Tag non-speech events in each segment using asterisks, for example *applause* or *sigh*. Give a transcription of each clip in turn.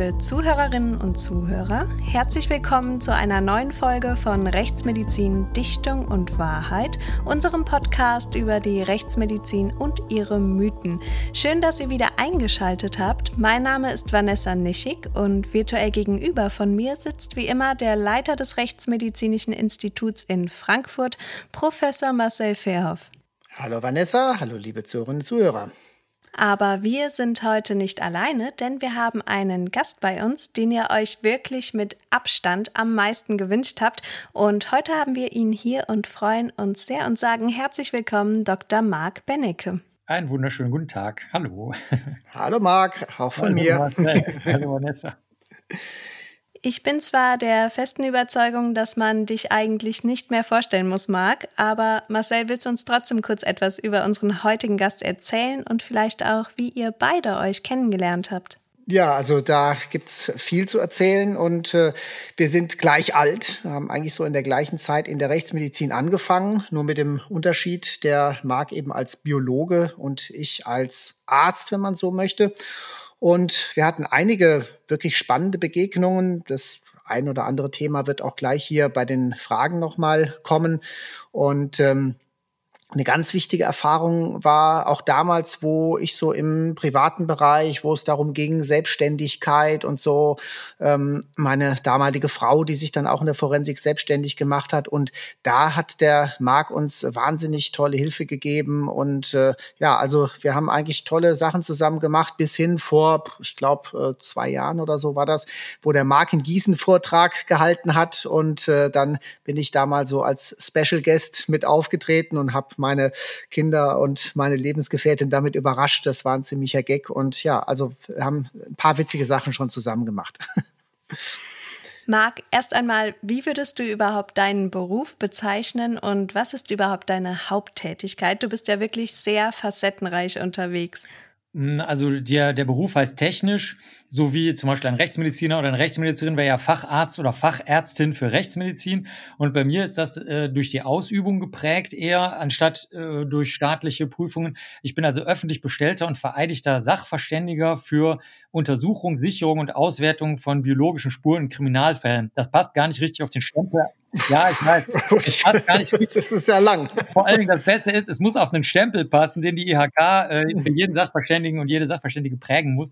Liebe Zuhörerinnen und Zuhörer, herzlich willkommen zu einer neuen Folge von Rechtsmedizin, Dichtung und Wahrheit, unserem Podcast über die Rechtsmedizin und ihre Mythen. Schön, dass ihr wieder eingeschaltet habt. Mein Name ist Vanessa Nischig und virtuell gegenüber von mir sitzt wie immer der Leiter des Rechtsmedizinischen Instituts in Frankfurt, Professor Marcel Verhoff. Hallo Vanessa, hallo liebe Zuhörerinnen und Zuhörer. Aber wir sind heute nicht alleine, denn wir haben einen Gast bei uns, den ihr euch wirklich mit Abstand am meisten gewünscht habt. Und heute haben wir ihn hier und freuen uns sehr und sagen herzlich willkommen, Dr. Marc Bennecke. Einen wunderschönen guten Tag. Hallo. Hallo Marc, auch von Hallo, mir. Hallo Vanessa. Ich bin zwar der festen Überzeugung, dass man dich eigentlich nicht mehr vorstellen muss, Marc, aber Marcel, willst du uns trotzdem kurz etwas über unseren heutigen Gast erzählen und vielleicht auch, wie ihr beide euch kennengelernt habt? Ja, also da gibt's viel zu erzählen und äh, wir sind gleich alt, haben eigentlich so in der gleichen Zeit in der Rechtsmedizin angefangen, nur mit dem Unterschied, der Marc eben als Biologe und ich als Arzt, wenn man so möchte. Und wir hatten einige wirklich spannende Begegnungen. Das ein oder andere Thema wird auch gleich hier bei den Fragen nochmal kommen. Und ähm, eine ganz wichtige Erfahrung war auch damals, wo ich so im privaten Bereich, wo es darum ging, Selbstständigkeit und so, ähm, meine damalige Frau, die sich dann auch in der Forensik selbstständig gemacht hat. Und da hat der Marc uns wahnsinnig tolle Hilfe gegeben. Und äh, ja, also wir haben eigentlich tolle Sachen zusammen gemacht, bis hin vor, ich glaube, äh, zwei Jahren oder so war das, wo der Marc in Gießen Vortrag gehalten hat. Und äh, dann bin ich da mal so als Special Guest mit aufgetreten und habe meine Kinder und meine Lebensgefährtin damit überrascht. Das war ein ziemlicher Gag. Und ja, also haben ein paar witzige Sachen schon zusammen gemacht. *laughs* Marc, erst einmal, wie würdest du überhaupt deinen Beruf bezeichnen und was ist überhaupt deine Haupttätigkeit? Du bist ja wirklich sehr facettenreich unterwegs. Also der, der Beruf heißt technisch, so wie zum Beispiel ein Rechtsmediziner oder eine Rechtsmedizinerin wäre ja Facharzt oder Fachärztin für Rechtsmedizin. Und bei mir ist das äh, durch die Ausübung geprägt eher, anstatt äh, durch staatliche Prüfungen. Ich bin also öffentlich bestellter und vereidigter Sachverständiger für Untersuchung, Sicherung und Auswertung von biologischen Spuren in Kriminalfällen. Das passt gar nicht richtig auf den Stempel ja, ich weiß. *laughs* Das passt gar nicht. *laughs* Das ist ja lang. Vor allen Dingen das Beste ist, es muss auf einen Stempel passen, den die IHK äh, für jeden Sachverständigen und jede Sachverständige prägen muss.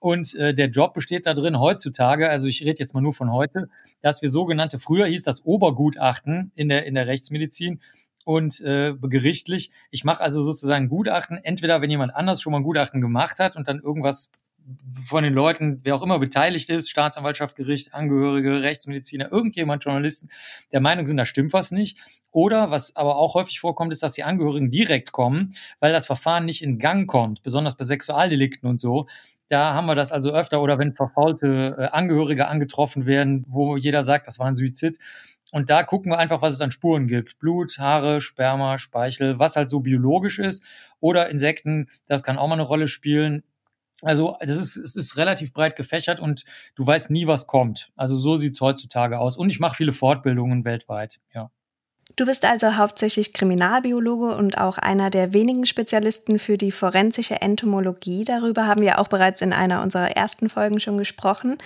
Und äh, der Job besteht da drin heutzutage, also ich rede jetzt mal nur von heute, dass wir sogenannte, früher hieß das Obergutachten in der, in der Rechtsmedizin und äh, gerichtlich. Ich mache also sozusagen Gutachten, entweder wenn jemand anders schon mal ein Gutachten gemacht hat und dann irgendwas von den Leuten, wer auch immer beteiligt ist, Staatsanwaltschaft, Gericht, Angehörige, Rechtsmediziner, irgendjemand, Journalisten, der Meinung sind, da stimmt was nicht. Oder, was aber auch häufig vorkommt, ist, dass die Angehörigen direkt kommen, weil das Verfahren nicht in Gang kommt, besonders bei Sexualdelikten und so. Da haben wir das also öfter oder wenn verfaulte äh, Angehörige angetroffen werden, wo jeder sagt, das war ein Suizid. Und da gucken wir einfach, was es an Spuren gibt. Blut, Haare, Sperma, Speichel, was halt so biologisch ist. Oder Insekten, das kann auch mal eine Rolle spielen. Also das ist, es ist relativ breit gefächert und du weißt nie, was kommt. Also so sieht's heutzutage aus. Und ich mache viele Fortbildungen weltweit, ja. Du bist also hauptsächlich Kriminalbiologe und auch einer der wenigen Spezialisten für die forensische Entomologie. Darüber haben wir auch bereits in einer unserer ersten Folgen schon gesprochen.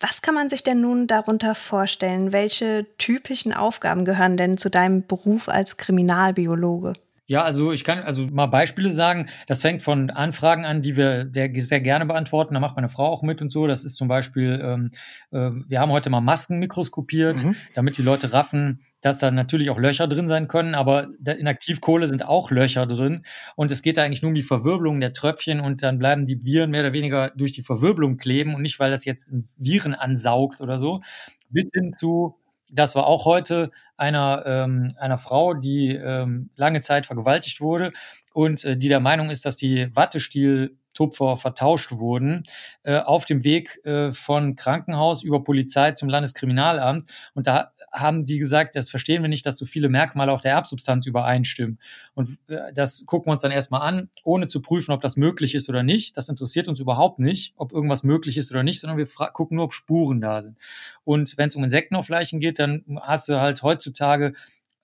Was kann man sich denn nun darunter vorstellen? Welche typischen Aufgaben gehören denn zu deinem Beruf als Kriminalbiologe? Ja, also ich kann also mal Beispiele sagen. Das fängt von Anfragen an, die wir sehr gerne beantworten. Da macht meine Frau auch mit und so. Das ist zum Beispiel, ähm, äh, wir haben heute mal Masken mikroskopiert, mhm. damit die Leute raffen, dass da natürlich auch Löcher drin sein können, aber in Aktivkohle sind auch Löcher drin. Und es geht da eigentlich nur um die Verwirbelung der Tröpfchen und dann bleiben die Viren mehr oder weniger durch die Verwirbelung kleben und nicht, weil das jetzt Viren ansaugt oder so. Bis hin zu das war auch heute einer, ähm, einer Frau, die ähm, lange Zeit vergewaltigt wurde und äh, die der Meinung ist, dass die Wattestiel Tupfer vertauscht wurden, äh, auf dem Weg äh, von Krankenhaus über Polizei zum Landeskriminalamt. Und da haben die gesagt, das verstehen wir nicht, dass so viele Merkmale auf der Erbsubstanz übereinstimmen. Und äh, das gucken wir uns dann erstmal an, ohne zu prüfen, ob das möglich ist oder nicht. Das interessiert uns überhaupt nicht, ob irgendwas möglich ist oder nicht, sondern wir gucken nur, ob Spuren da sind. Und wenn es um Insekten auf Leichen geht, dann hast du halt heutzutage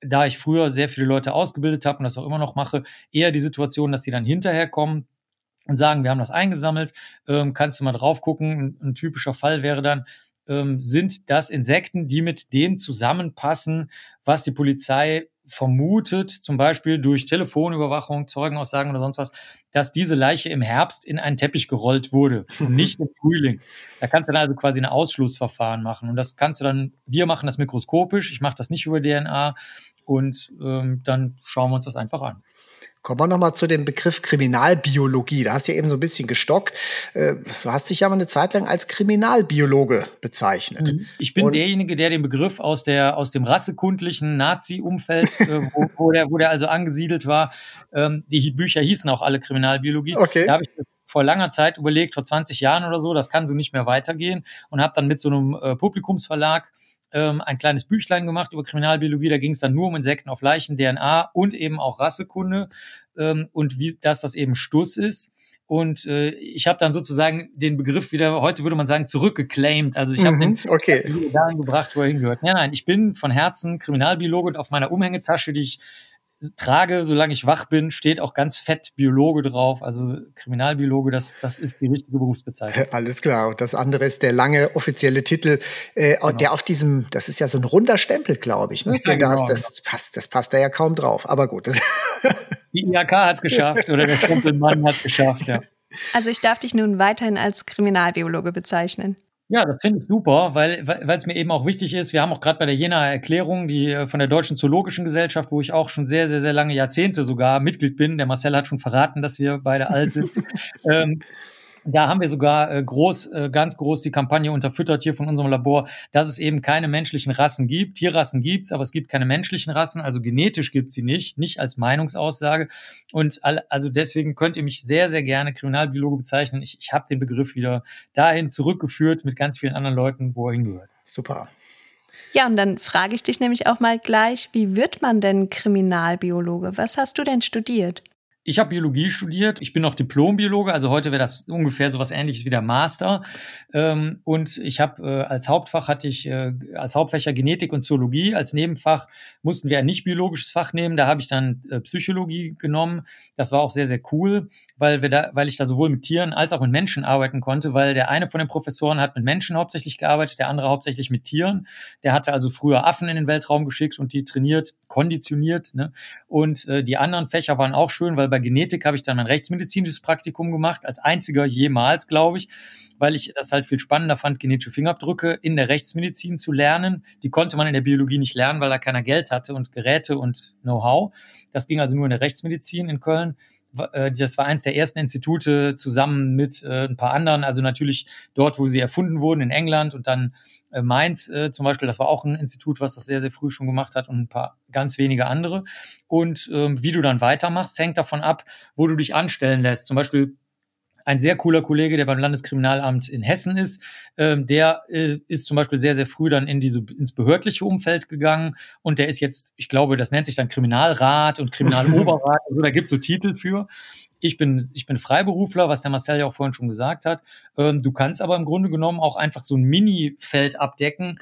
da ich früher sehr viele Leute ausgebildet habe und das auch immer noch mache, eher die Situation, dass die dann hinterher kommen und sagen, wir haben das eingesammelt, ähm, kannst du mal drauf gucken. Ein, ein typischer Fall wäre dann, ähm, sind das Insekten, die mit dem zusammenpassen, was die Polizei vermutet, zum Beispiel durch Telefonüberwachung, Zeugenaussagen oder sonst was, dass diese Leiche im Herbst in einen Teppich gerollt wurde und nicht im *laughs* Frühling. Da kannst du dann also quasi ein Ausschlussverfahren machen. Und das kannst du dann, wir machen das mikroskopisch, ich mache das nicht über DNA und ähm, dann schauen wir uns das einfach an. Kommen wir nochmal zu dem Begriff Kriminalbiologie. Da hast du ja eben so ein bisschen gestockt. Äh, du hast dich ja mal eine Zeit lang als Kriminalbiologe bezeichnet. Mhm. Ich bin Und derjenige, der den Begriff aus, der, aus dem rassekundlichen Nazi-Umfeld, äh, wo, wo, der, wo der also angesiedelt war, ähm, die Bücher hießen auch alle Kriminalbiologie. Okay. Da habe ich vor langer Zeit überlegt, vor 20 Jahren oder so, das kann so nicht mehr weitergehen und habe dann mit so einem äh, Publikumsverlag ähm, ein kleines Büchlein gemacht über Kriminalbiologie. Da ging es dann nur um Insekten auf Leichen, DNA und eben auch Rassekunde ähm, und wie dass das eben Stuss ist. Und äh, ich habe dann sozusagen den Begriff wieder, heute würde man sagen, zurückgeclaimed. Also ich habe mhm, den okay. dahin gebracht, wo er hingehört. Nein, nein, ich bin von Herzen Kriminalbiologe und auf meiner Umhängetasche, die ich trage, solange ich wach bin, steht auch ganz fett Biologe drauf. Also Kriminalbiologe, das, das ist die richtige Berufsbezeichnung. *laughs* Alles klar. Und das andere ist der lange offizielle Titel, äh, genau. der auf diesem, das ist ja so ein runder Stempel, glaube ich. Ne? Ja, genau. das, das, passt, das passt da ja kaum drauf. Aber gut. *laughs* die IHK hat es geschafft oder der Stempelmann hat es geschafft, ja. Also ich darf dich nun weiterhin als Kriminalbiologe bezeichnen. Ja, das finde ich super, weil weil es mir eben auch wichtig ist. Wir haben auch gerade bei der Jena Erklärung, die äh, von der Deutschen Zoologischen Gesellschaft, wo ich auch schon sehr, sehr, sehr lange Jahrzehnte sogar Mitglied bin. Der Marcel hat schon verraten, dass wir beide alt sind. *laughs* ähm, da haben wir sogar äh, groß, äh, ganz groß die Kampagne unterfüttert hier von unserem Labor, dass es eben keine menschlichen Rassen gibt. Tierrassen gibt's, aber es gibt keine menschlichen Rassen, also genetisch gibt's sie nicht, nicht als Meinungsaussage. Und all, also deswegen könnt ihr mich sehr, sehr gerne Kriminalbiologe bezeichnen. Ich, ich habe den Begriff wieder dahin zurückgeführt mit ganz vielen anderen Leuten, wo er hingehört. Super. Ja, und dann frage ich dich nämlich auch mal gleich, wie wird man denn Kriminalbiologe? Was hast du denn studiert? Ich habe Biologie studiert. Ich bin noch Diplombiologe, also heute wäre das ungefähr so was Ähnliches wie der Master. Ähm, und ich habe äh, als Hauptfach hatte ich äh, als Hauptfächer Genetik und Zoologie. Als Nebenfach mussten wir ein nicht biologisches Fach nehmen. Da habe ich dann äh, Psychologie genommen. Das war auch sehr sehr cool, weil wir da, weil ich da sowohl mit Tieren als auch mit Menschen arbeiten konnte. Weil der eine von den Professoren hat mit Menschen hauptsächlich gearbeitet, der andere hauptsächlich mit Tieren. Der hatte also früher Affen in den Weltraum geschickt und die trainiert, konditioniert. Ne? Und äh, die anderen Fächer waren auch schön, weil bei Genetik habe ich dann ein rechtsmedizinisches Praktikum gemacht, als einziger jemals, glaube ich, weil ich das halt viel spannender fand, genetische Fingerabdrücke in der Rechtsmedizin zu lernen. Die konnte man in der Biologie nicht lernen, weil da keiner Geld hatte und Geräte und Know-how. Das ging also nur in der Rechtsmedizin in Köln das war eins der ersten Institute zusammen mit äh, ein paar anderen, also natürlich dort, wo sie erfunden wurden, in England und dann äh, Mainz äh, zum Beispiel, das war auch ein Institut, was das sehr, sehr früh schon gemacht hat und ein paar ganz wenige andere. Und ähm, wie du dann weitermachst, hängt davon ab, wo du dich anstellen lässt. Zum Beispiel ein sehr cooler Kollege, der beim Landeskriminalamt in Hessen ist, ähm, der äh, ist zum Beispiel sehr, sehr früh dann in diese, ins behördliche Umfeld gegangen und der ist jetzt, ich glaube, das nennt sich dann Kriminalrat und Kriminaloberrat, *laughs* also da gibt es so Titel für. Ich bin, ich bin Freiberufler, was der Marcel ja auch vorhin schon gesagt hat. Ähm, du kannst aber im Grunde genommen auch einfach so ein Mini-Feld abdecken,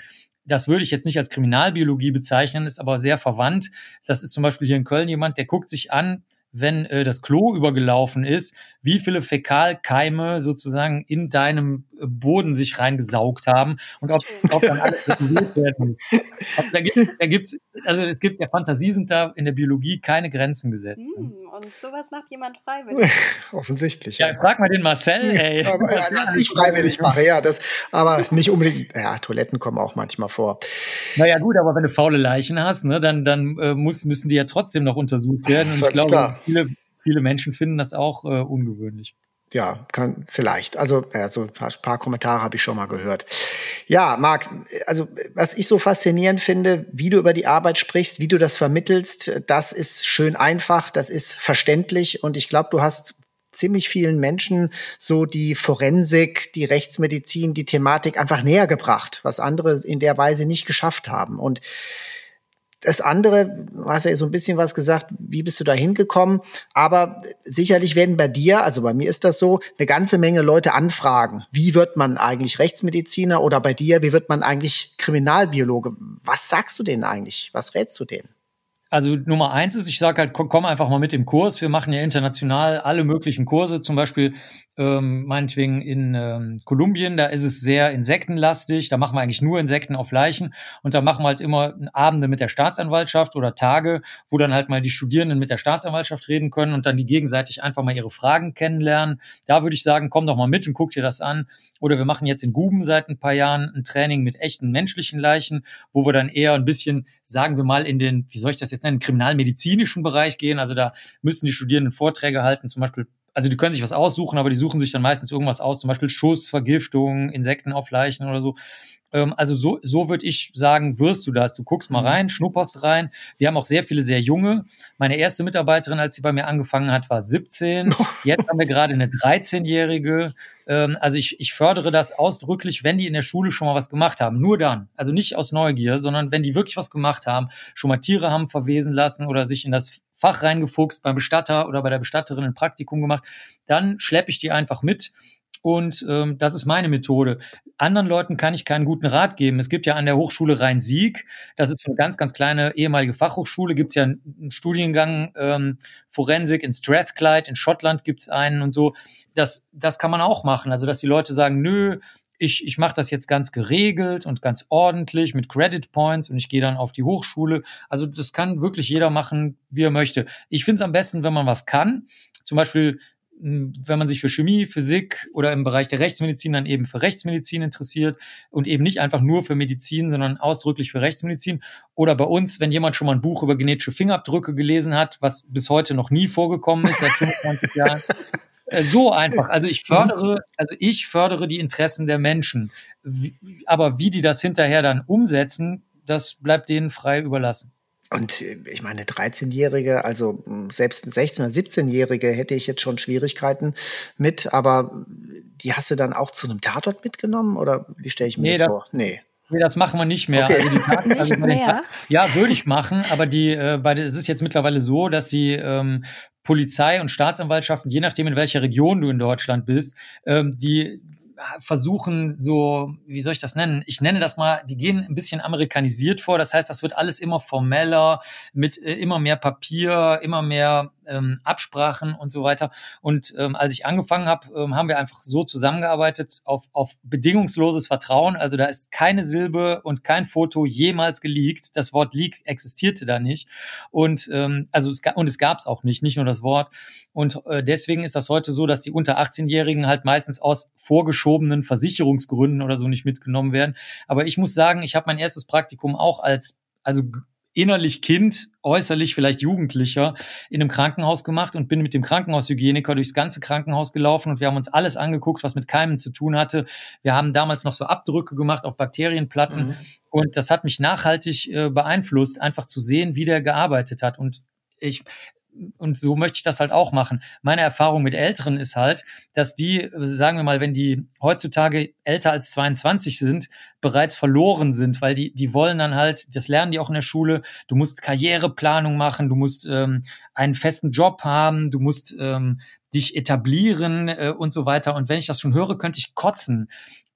das würde ich jetzt nicht als Kriminalbiologie bezeichnen, ist aber sehr verwandt. Das ist zum Beispiel hier in Köln jemand, der guckt sich an, wenn äh, das Klo übergelaufen ist, wie viele Fäkalkeime sozusagen in deinem Boden sich reingesaugt haben und ob, ob dann alles reguliert werden. Also da gibt, da gibt's, also es gibt der Fantasie sind da in der Biologie keine Grenzen gesetzt. Mm, und sowas macht jemand freiwillig. *laughs* Offensichtlich. Ja, ja, frag mal den Marcel, ey. Aber, ja, *laughs* was ich freiwillig mache, ja, das, aber nicht unbedingt. Ja, Toiletten kommen auch manchmal vor. Naja, gut, aber wenn du faule Leichen hast, ne, dann, dann äh, muss, müssen die ja trotzdem noch untersucht werden. Und ich glaube, viele, viele Menschen finden das auch äh, ungewöhnlich. Ja, kann vielleicht. Also, ja, so ein paar, paar Kommentare habe ich schon mal gehört. Ja, Marc, also was ich so faszinierend finde, wie du über die Arbeit sprichst, wie du das vermittelst, das ist schön einfach, das ist verständlich und ich glaube, du hast ziemlich vielen Menschen so die Forensik, die Rechtsmedizin, die Thematik einfach näher gebracht, was andere in der Weise nicht geschafft haben. Und das andere, du hast ja so ein bisschen was gesagt, wie bist du da hingekommen? Aber sicherlich werden bei dir, also bei mir ist das so, eine ganze Menge Leute anfragen. Wie wird man eigentlich Rechtsmediziner oder bei dir, wie wird man eigentlich Kriminalbiologe? Was sagst du denen eigentlich? Was rätst du denen? Also Nummer eins ist, ich sage halt, komm einfach mal mit im Kurs. Wir machen ja international alle möglichen Kurse, zum Beispiel ähm, meinetwegen in ähm, Kolumbien, da ist es sehr insektenlastig, da machen wir eigentlich nur Insekten auf Leichen und da machen wir halt immer Abende mit der Staatsanwaltschaft oder Tage, wo dann halt mal die Studierenden mit der Staatsanwaltschaft reden können und dann die gegenseitig einfach mal ihre Fragen kennenlernen. Da würde ich sagen, komm doch mal mit und guck dir das an. Oder wir machen jetzt in Guben seit ein paar Jahren ein Training mit echten menschlichen Leichen, wo wir dann eher ein bisschen, sagen wir mal, in den, wie soll ich das jetzt nennen, kriminalmedizinischen Bereich gehen. Also da müssen die Studierenden Vorträge halten, zum Beispiel also die können sich was aussuchen, aber die suchen sich dann meistens irgendwas aus, zum Beispiel Schuss, Vergiftung, Insekten auf Leichen oder so. Ähm, also so, so würde ich sagen, wirst du das. Du guckst mal mhm. rein, schnupperst rein. Wir haben auch sehr viele sehr junge. Meine erste Mitarbeiterin, als sie bei mir angefangen hat, war 17. *laughs* Jetzt haben wir gerade eine 13-jährige. Ähm, also ich, ich fördere das ausdrücklich, wenn die in der Schule schon mal was gemacht haben. Nur dann. Also nicht aus Neugier, sondern wenn die wirklich was gemacht haben, schon mal Tiere haben verwesen lassen oder sich in das Fach reingefuchst, beim Bestatter oder bei der Bestatterin ein Praktikum gemacht, dann schleppe ich die einfach mit. Und ähm, das ist meine Methode. Anderen Leuten kann ich keinen guten Rat geben. Es gibt ja an der Hochschule Rhein-Sieg, das ist eine ganz, ganz kleine ehemalige Fachhochschule, gibt es ja einen Studiengang ähm, Forensik in Strathclyde, in Schottland gibt es einen und so. Das, das kann man auch machen. Also, dass die Leute sagen, nö, ich, ich mache das jetzt ganz geregelt und ganz ordentlich mit Credit Points und ich gehe dann auf die Hochschule. Also das kann wirklich jeder machen, wie er möchte. Ich finde es am besten, wenn man was kann. Zum Beispiel, wenn man sich für Chemie, Physik oder im Bereich der Rechtsmedizin dann eben für Rechtsmedizin interessiert und eben nicht einfach nur für Medizin, sondern ausdrücklich für Rechtsmedizin. Oder bei uns, wenn jemand schon mal ein Buch über genetische Fingerabdrücke gelesen hat, was bis heute noch nie vorgekommen ist, seit 25 *laughs* Jahren, äh, so einfach. Also ich fördere, also ich fördere die Interessen der Menschen. Aber wie die das hinterher dann umsetzen, das bleibt denen frei überlassen. Und äh, ich meine, 13-Jährige, also hm, selbst 16- oder 17-Jährige hätte ich jetzt schon Schwierigkeiten mit, aber die hast du dann auch zu einem Tatort mitgenommen oder wie stelle ich mir nee, das, das vor? Nee. Nee, das machen wir nicht mehr. Okay. Also die Taten, *laughs* also nicht mehr? ja, würde ich machen, aber die, äh, bei, es ist jetzt mittlerweile so, dass die ähm, Polizei und Staatsanwaltschaften, je nachdem in welcher Region du in Deutschland bist, ähm, die versuchen so, wie soll ich das nennen? Ich nenne das mal, die gehen ein bisschen amerikanisiert vor. Das heißt, das wird alles immer formeller, mit äh, immer mehr Papier, immer mehr ähm, Absprachen und so weiter. Und ähm, als ich angefangen habe, ähm, haben wir einfach so zusammengearbeitet auf, auf bedingungsloses Vertrauen. Also da ist keine Silbe und kein Foto jemals geleakt. Das Wort Leak existierte da nicht. Und ähm, also es, und es gab es auch nicht, nicht nur das Wort. Und äh, deswegen ist das heute so, dass die unter 18-Jährigen halt meistens aus vorgeschobenen Versicherungsgründen oder so nicht mitgenommen werden. Aber ich muss sagen, ich habe mein erstes Praktikum auch als also innerlich Kind, äußerlich vielleicht Jugendlicher in einem Krankenhaus gemacht und bin mit dem Krankenhaushygieniker durchs ganze Krankenhaus gelaufen und wir haben uns alles angeguckt, was mit Keimen zu tun hatte. Wir haben damals noch so Abdrücke gemacht auf Bakterienplatten mhm. und das hat mich nachhaltig äh, beeinflusst, einfach zu sehen, wie der gearbeitet hat. Und ich, und so möchte ich das halt auch machen. Meine Erfahrung mit Älteren ist halt, dass die, sagen wir mal, wenn die heutzutage älter als 22 sind, bereits verloren sind, weil die, die wollen dann halt, das lernen die auch in der Schule, du musst Karriereplanung machen, du musst ähm, einen festen Job haben, du musst ähm, dich etablieren äh, und so weiter. Und wenn ich das schon höre, könnte ich kotzen.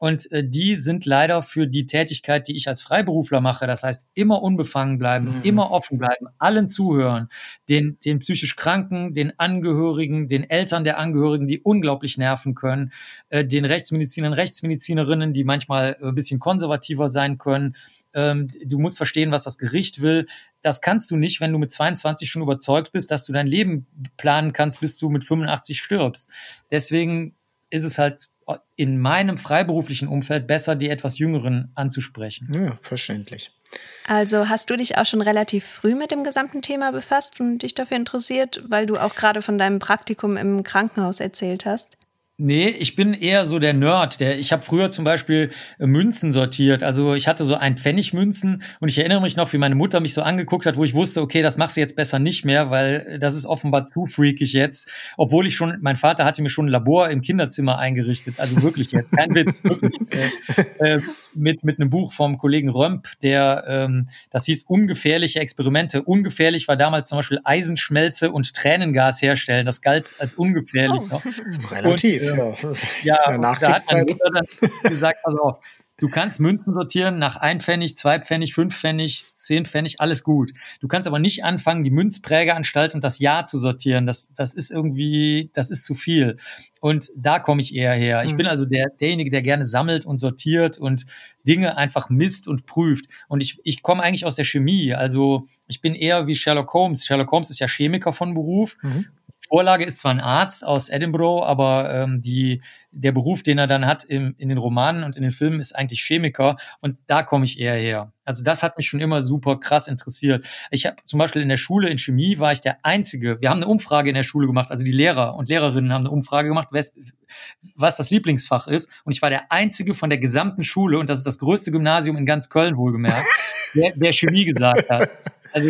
Und äh, die sind leider für die Tätigkeit, die ich als Freiberufler mache, das heißt immer unbefangen bleiben, mhm. immer offen bleiben, allen zuhören, den, den psychisch Kranken, den Angehörigen, den Eltern der Angehörigen, die unglaublich nerven können, äh, den Rechtsmedizinern, Rechtsmedizinerinnen, die manchmal ein bisschen konservativer sein können, ähm, du musst verstehen, was das Gericht will. Das kannst du nicht, wenn du mit 22 schon überzeugt bist, dass du dein Leben planen kannst, bis du mit 85 stirbst. Deswegen ist es halt in meinem freiberuflichen Umfeld besser, die etwas Jüngeren anzusprechen. Ja, verständlich. Also hast du dich auch schon relativ früh mit dem gesamten Thema befasst und dich dafür interessiert, weil du auch gerade von deinem Praktikum im Krankenhaus erzählt hast? Nee, ich bin eher so der Nerd. Der, ich habe früher zum Beispiel äh, Münzen sortiert. Also ich hatte so ein Pfennig Münzen und ich erinnere mich noch, wie meine Mutter mich so angeguckt hat, wo ich wusste, okay, das machst du jetzt besser nicht mehr, weil das ist offenbar zu freakig jetzt. Obwohl ich schon, mein Vater hatte mir schon ein Labor im Kinderzimmer eingerichtet. Also wirklich jetzt, kein *laughs* Witz, wirklich. Äh, äh, mit, mit einem Buch vom Kollegen Römp, der, ähm, das hieß Ungefährliche Experimente. Ungefährlich war damals zum Beispiel Eisenschmelze und Tränengas herstellen. Das galt als ungefährlich. Oh. *laughs* Relativ. Und, *laughs* ja, ja da hat meine Mutter dann gesagt, also Du kannst Münzen sortieren nach ein Pfennig, zwei Pfennig, fünf Pfennig, zehn Pfennig, alles gut. Du kannst aber nicht anfangen, die Münzprägeanstalt und das Jahr zu sortieren. Das, das ist irgendwie, das ist zu viel. Und da komme ich eher her. Ich mhm. bin also der, derjenige, der gerne sammelt und sortiert und Dinge einfach misst und prüft. Und ich, ich komme eigentlich aus der Chemie. Also ich bin eher wie Sherlock Holmes. Sherlock Holmes ist ja Chemiker von Beruf. Mhm. Vorlage ist zwar ein Arzt aus Edinburgh, aber ähm, die, der Beruf, den er dann hat im, in den Romanen und in den Filmen, ist eigentlich Chemiker und da komme ich eher her. Also das hat mich schon immer super krass interessiert. Ich habe zum Beispiel in der Schule in Chemie war ich der Einzige. Wir haben eine Umfrage in der Schule gemacht, also die Lehrer und Lehrerinnen haben eine Umfrage gemacht, was das Lieblingsfach ist. Und ich war der Einzige von der gesamten Schule und das ist das größte Gymnasium in ganz Köln wohlgemerkt, *laughs* der, der Chemie gesagt hat. Also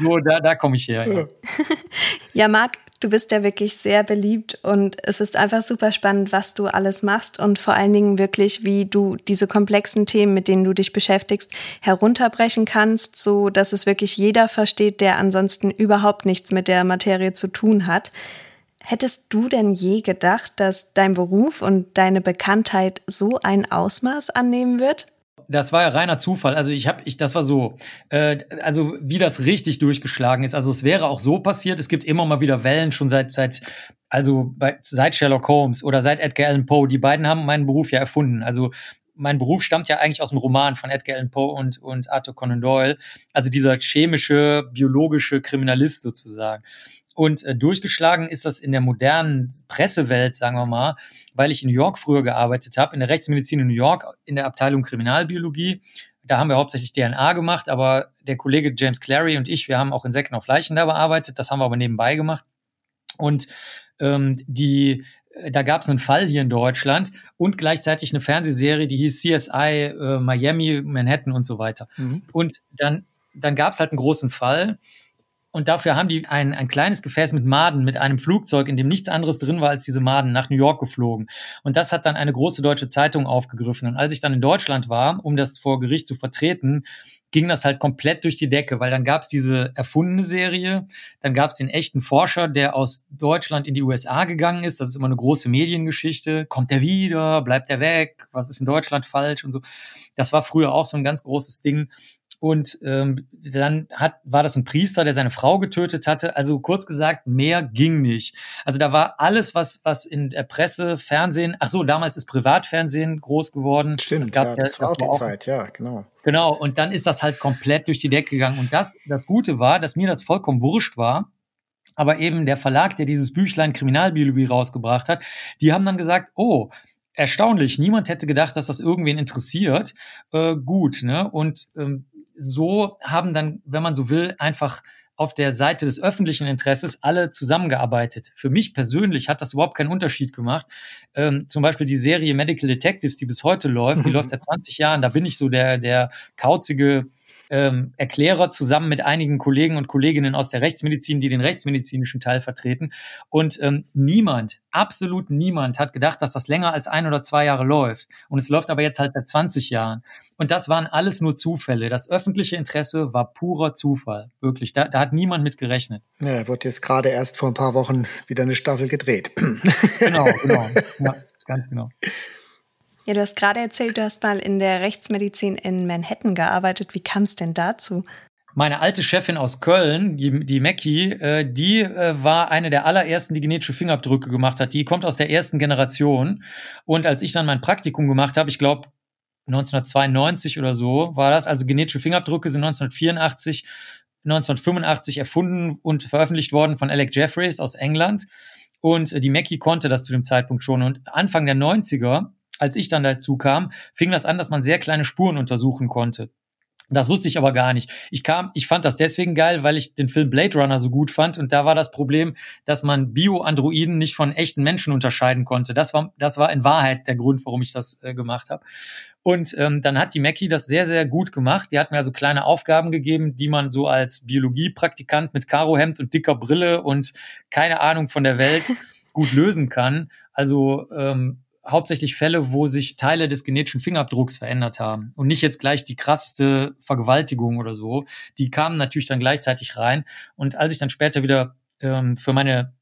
so, da, da komme ich her. Ja. *laughs* ja, Marc, Du bist ja wirklich sehr beliebt und es ist einfach super spannend, was du alles machst und vor allen Dingen wirklich, wie du diese komplexen Themen, mit denen du dich beschäftigst, herunterbrechen kannst, so dass es wirklich jeder versteht, der ansonsten überhaupt nichts mit der Materie zu tun hat. Hättest du denn je gedacht, dass dein Beruf und deine Bekanntheit so ein Ausmaß annehmen wird? Das war ja reiner Zufall. Also ich habe, ich, das war so, äh, also wie das richtig durchgeschlagen ist. Also es wäre auch so passiert. Es gibt immer mal wieder Wellen schon seit seit also bei, seit Sherlock Holmes oder seit Edgar Allan Poe. Die beiden haben meinen Beruf ja erfunden. Also mein Beruf stammt ja eigentlich aus dem Roman von Edgar Allan Poe und, und Arthur Conan Doyle. Also dieser chemische, biologische Kriminalist sozusagen. Und äh, durchgeschlagen ist das in der modernen Pressewelt, sagen wir mal, weil ich in New York früher gearbeitet habe, in der Rechtsmedizin in New York, in der Abteilung Kriminalbiologie. Da haben wir hauptsächlich DNA gemacht, aber der Kollege James Clary und ich, wir haben auch in Säcken auf Leichen da bearbeitet. Das haben wir aber nebenbei gemacht. Und ähm, die, äh, da gab es einen Fall hier in Deutschland und gleichzeitig eine Fernsehserie, die hieß CSI äh, Miami, Manhattan und so weiter. Mhm. Und dann, dann gab es halt einen großen Fall und dafür haben die ein, ein kleines Gefäß mit Maden, mit einem Flugzeug, in dem nichts anderes drin war als diese Maden, nach New York geflogen. Und das hat dann eine große deutsche Zeitung aufgegriffen. Und als ich dann in Deutschland war, um das vor Gericht zu vertreten, ging das halt komplett durch die Decke, weil dann gab es diese erfundene Serie, dann gab es den echten Forscher, der aus Deutschland in die USA gegangen ist. Das ist immer eine große Mediengeschichte. Kommt der wieder? Bleibt er weg? Was ist in Deutschland falsch und so? Das war früher auch so ein ganz großes Ding. Und ähm, dann hat, war das ein Priester, der seine Frau getötet hatte. Also kurz gesagt, mehr ging nicht. Also da war alles, was, was in der Presse, Fernsehen, ach so, damals ist Privatfernsehen groß geworden. Stimmt, es gab ja, das war auch die Zeit, ja, genau. Genau, und dann ist das halt komplett durch die Decke gegangen. Und das, das Gute war, dass mir das vollkommen wurscht war. Aber eben der Verlag, der dieses Büchlein Kriminalbiologie rausgebracht hat, die haben dann gesagt, oh, erstaunlich, niemand hätte gedacht, dass das irgendwen interessiert. Äh, gut, ne? Und ähm, so haben dann, wenn man so will, einfach auf der Seite des öffentlichen Interesses alle zusammengearbeitet. Für mich persönlich hat das überhaupt keinen Unterschied gemacht. Ähm, zum Beispiel die Serie Medical Detectives, die bis heute läuft, die mhm. läuft seit 20 Jahren. Da bin ich so der, der kauzige ähm, Erklärer zusammen mit einigen Kollegen und Kolleginnen aus der Rechtsmedizin, die den rechtsmedizinischen Teil vertreten. Und ähm, niemand, absolut niemand hat gedacht, dass das länger als ein oder zwei Jahre läuft. Und es läuft aber jetzt halt seit 20 Jahren. Und das waren alles nur Zufälle. Das öffentliche Interesse war purer Zufall. Wirklich. Da, da hat niemand mit gerechnet. Ja, wird jetzt gerade erst vor ein paar Wochen wieder eine Staffel gedreht. genau, genau. *laughs* Ja, ganz genau. Ja, du hast gerade erzählt, du hast mal in der Rechtsmedizin in Manhattan gearbeitet. Wie kam es denn dazu? Meine alte Chefin aus Köln, die, die Mackie, äh, die äh, war eine der allerersten, die genetische Fingerabdrücke gemacht hat. Die kommt aus der ersten Generation. Und als ich dann mein Praktikum gemacht habe, ich glaube 1992 oder so war das, also genetische Fingerabdrücke sind 1984, 1985 erfunden und veröffentlicht worden von Alec Jeffreys aus England. Und äh, die Mackie konnte das zu dem Zeitpunkt schon. Und Anfang der 90er als ich dann dazu kam, fing das an, dass man sehr kleine Spuren untersuchen konnte. Das wusste ich aber gar nicht. Ich kam, ich fand das deswegen geil, weil ich den Film Blade Runner so gut fand und da war das Problem, dass man Bio-Androiden nicht von echten Menschen unterscheiden konnte. Das war, das war in Wahrheit der Grund, warum ich das äh, gemacht habe. Und ähm, dann hat die Mackie das sehr, sehr gut gemacht. Die hat mir also kleine Aufgaben gegeben, die man so als Biologiepraktikant mit Karohemd und dicker Brille und keine Ahnung von der Welt *laughs* gut lösen kann. Also ähm, hauptsächlich Fälle, wo sich Teile des genetischen Fingerabdrucks verändert haben und nicht jetzt gleich die krasseste Vergewaltigung oder so. Die kamen natürlich dann gleichzeitig rein. Und als ich dann später wieder ähm, für meine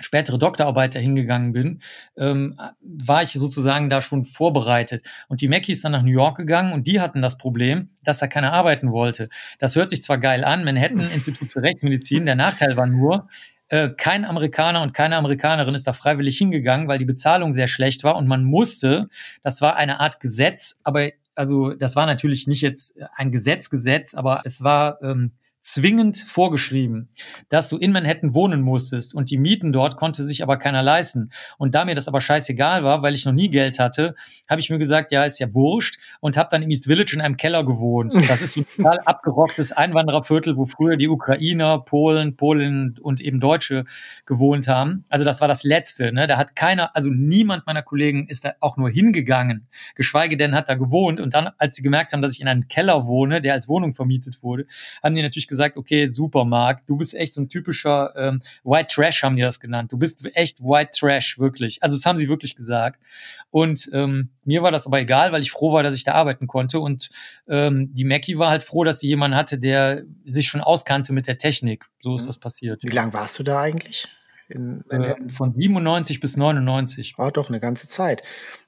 spätere Doktorarbeit dahin gegangen bin, ähm, war ich sozusagen da schon vorbereitet. Und die Mackie ist dann nach New York gegangen und die hatten das Problem, dass da keiner arbeiten wollte. Das hört sich zwar geil an, Manhattan Institut für Rechtsmedizin, der Nachteil war nur, äh, kein Amerikaner und keine Amerikanerin ist da freiwillig hingegangen, weil die Bezahlung sehr schlecht war und man musste, das war eine Art Gesetz, aber also das war natürlich nicht jetzt ein Gesetz, Gesetz, aber es war ähm, zwingend vorgeschrieben, dass du in Manhattan wohnen musstest und die Mieten dort konnte sich aber keiner leisten. Und da mir das aber scheißegal war, weil ich noch nie Geld hatte, habe ich mir gesagt, ja, ist ja wurscht und habe dann im East Village in einem Keller gewohnt. Das ist so ein total *laughs* abgerocktes Einwandererviertel, wo früher die Ukrainer, Polen, Polen und eben Deutsche gewohnt haben. Also das war das Letzte. Ne? Da hat keiner, also niemand meiner Kollegen ist da auch nur hingegangen, geschweige denn hat da gewohnt. Und dann, als sie gemerkt haben, dass ich in einem Keller wohne, der als Wohnung vermietet wurde, haben die natürlich gesagt, okay, super, Marc, du bist echt so ein typischer ähm, White Trash, haben die das genannt. Du bist echt White Trash, wirklich. Also das haben sie wirklich gesagt. Und ähm, mir war das aber egal, weil ich froh war, dass ich da arbeiten konnte. Und ähm, die Mackie war halt froh, dass sie jemanden hatte, der sich schon auskannte mit der Technik. So ist mhm. das passiert. Wie lange warst du da eigentlich? In, äh, von 97 bis 99. War oh, doch eine ganze Zeit.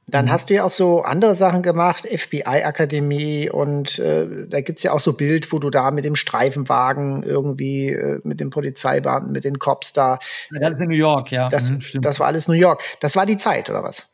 Dann mhm. hast du ja auch so andere Sachen gemacht, FBI-Akademie und äh, da gibt's ja auch so Bild, wo du da mit dem Streifenwagen irgendwie äh, mit dem Polizeibeamten, mit den Cops da. Das ist in New York, ja. Das, mhm, das war alles New York. Das war die Zeit, oder was?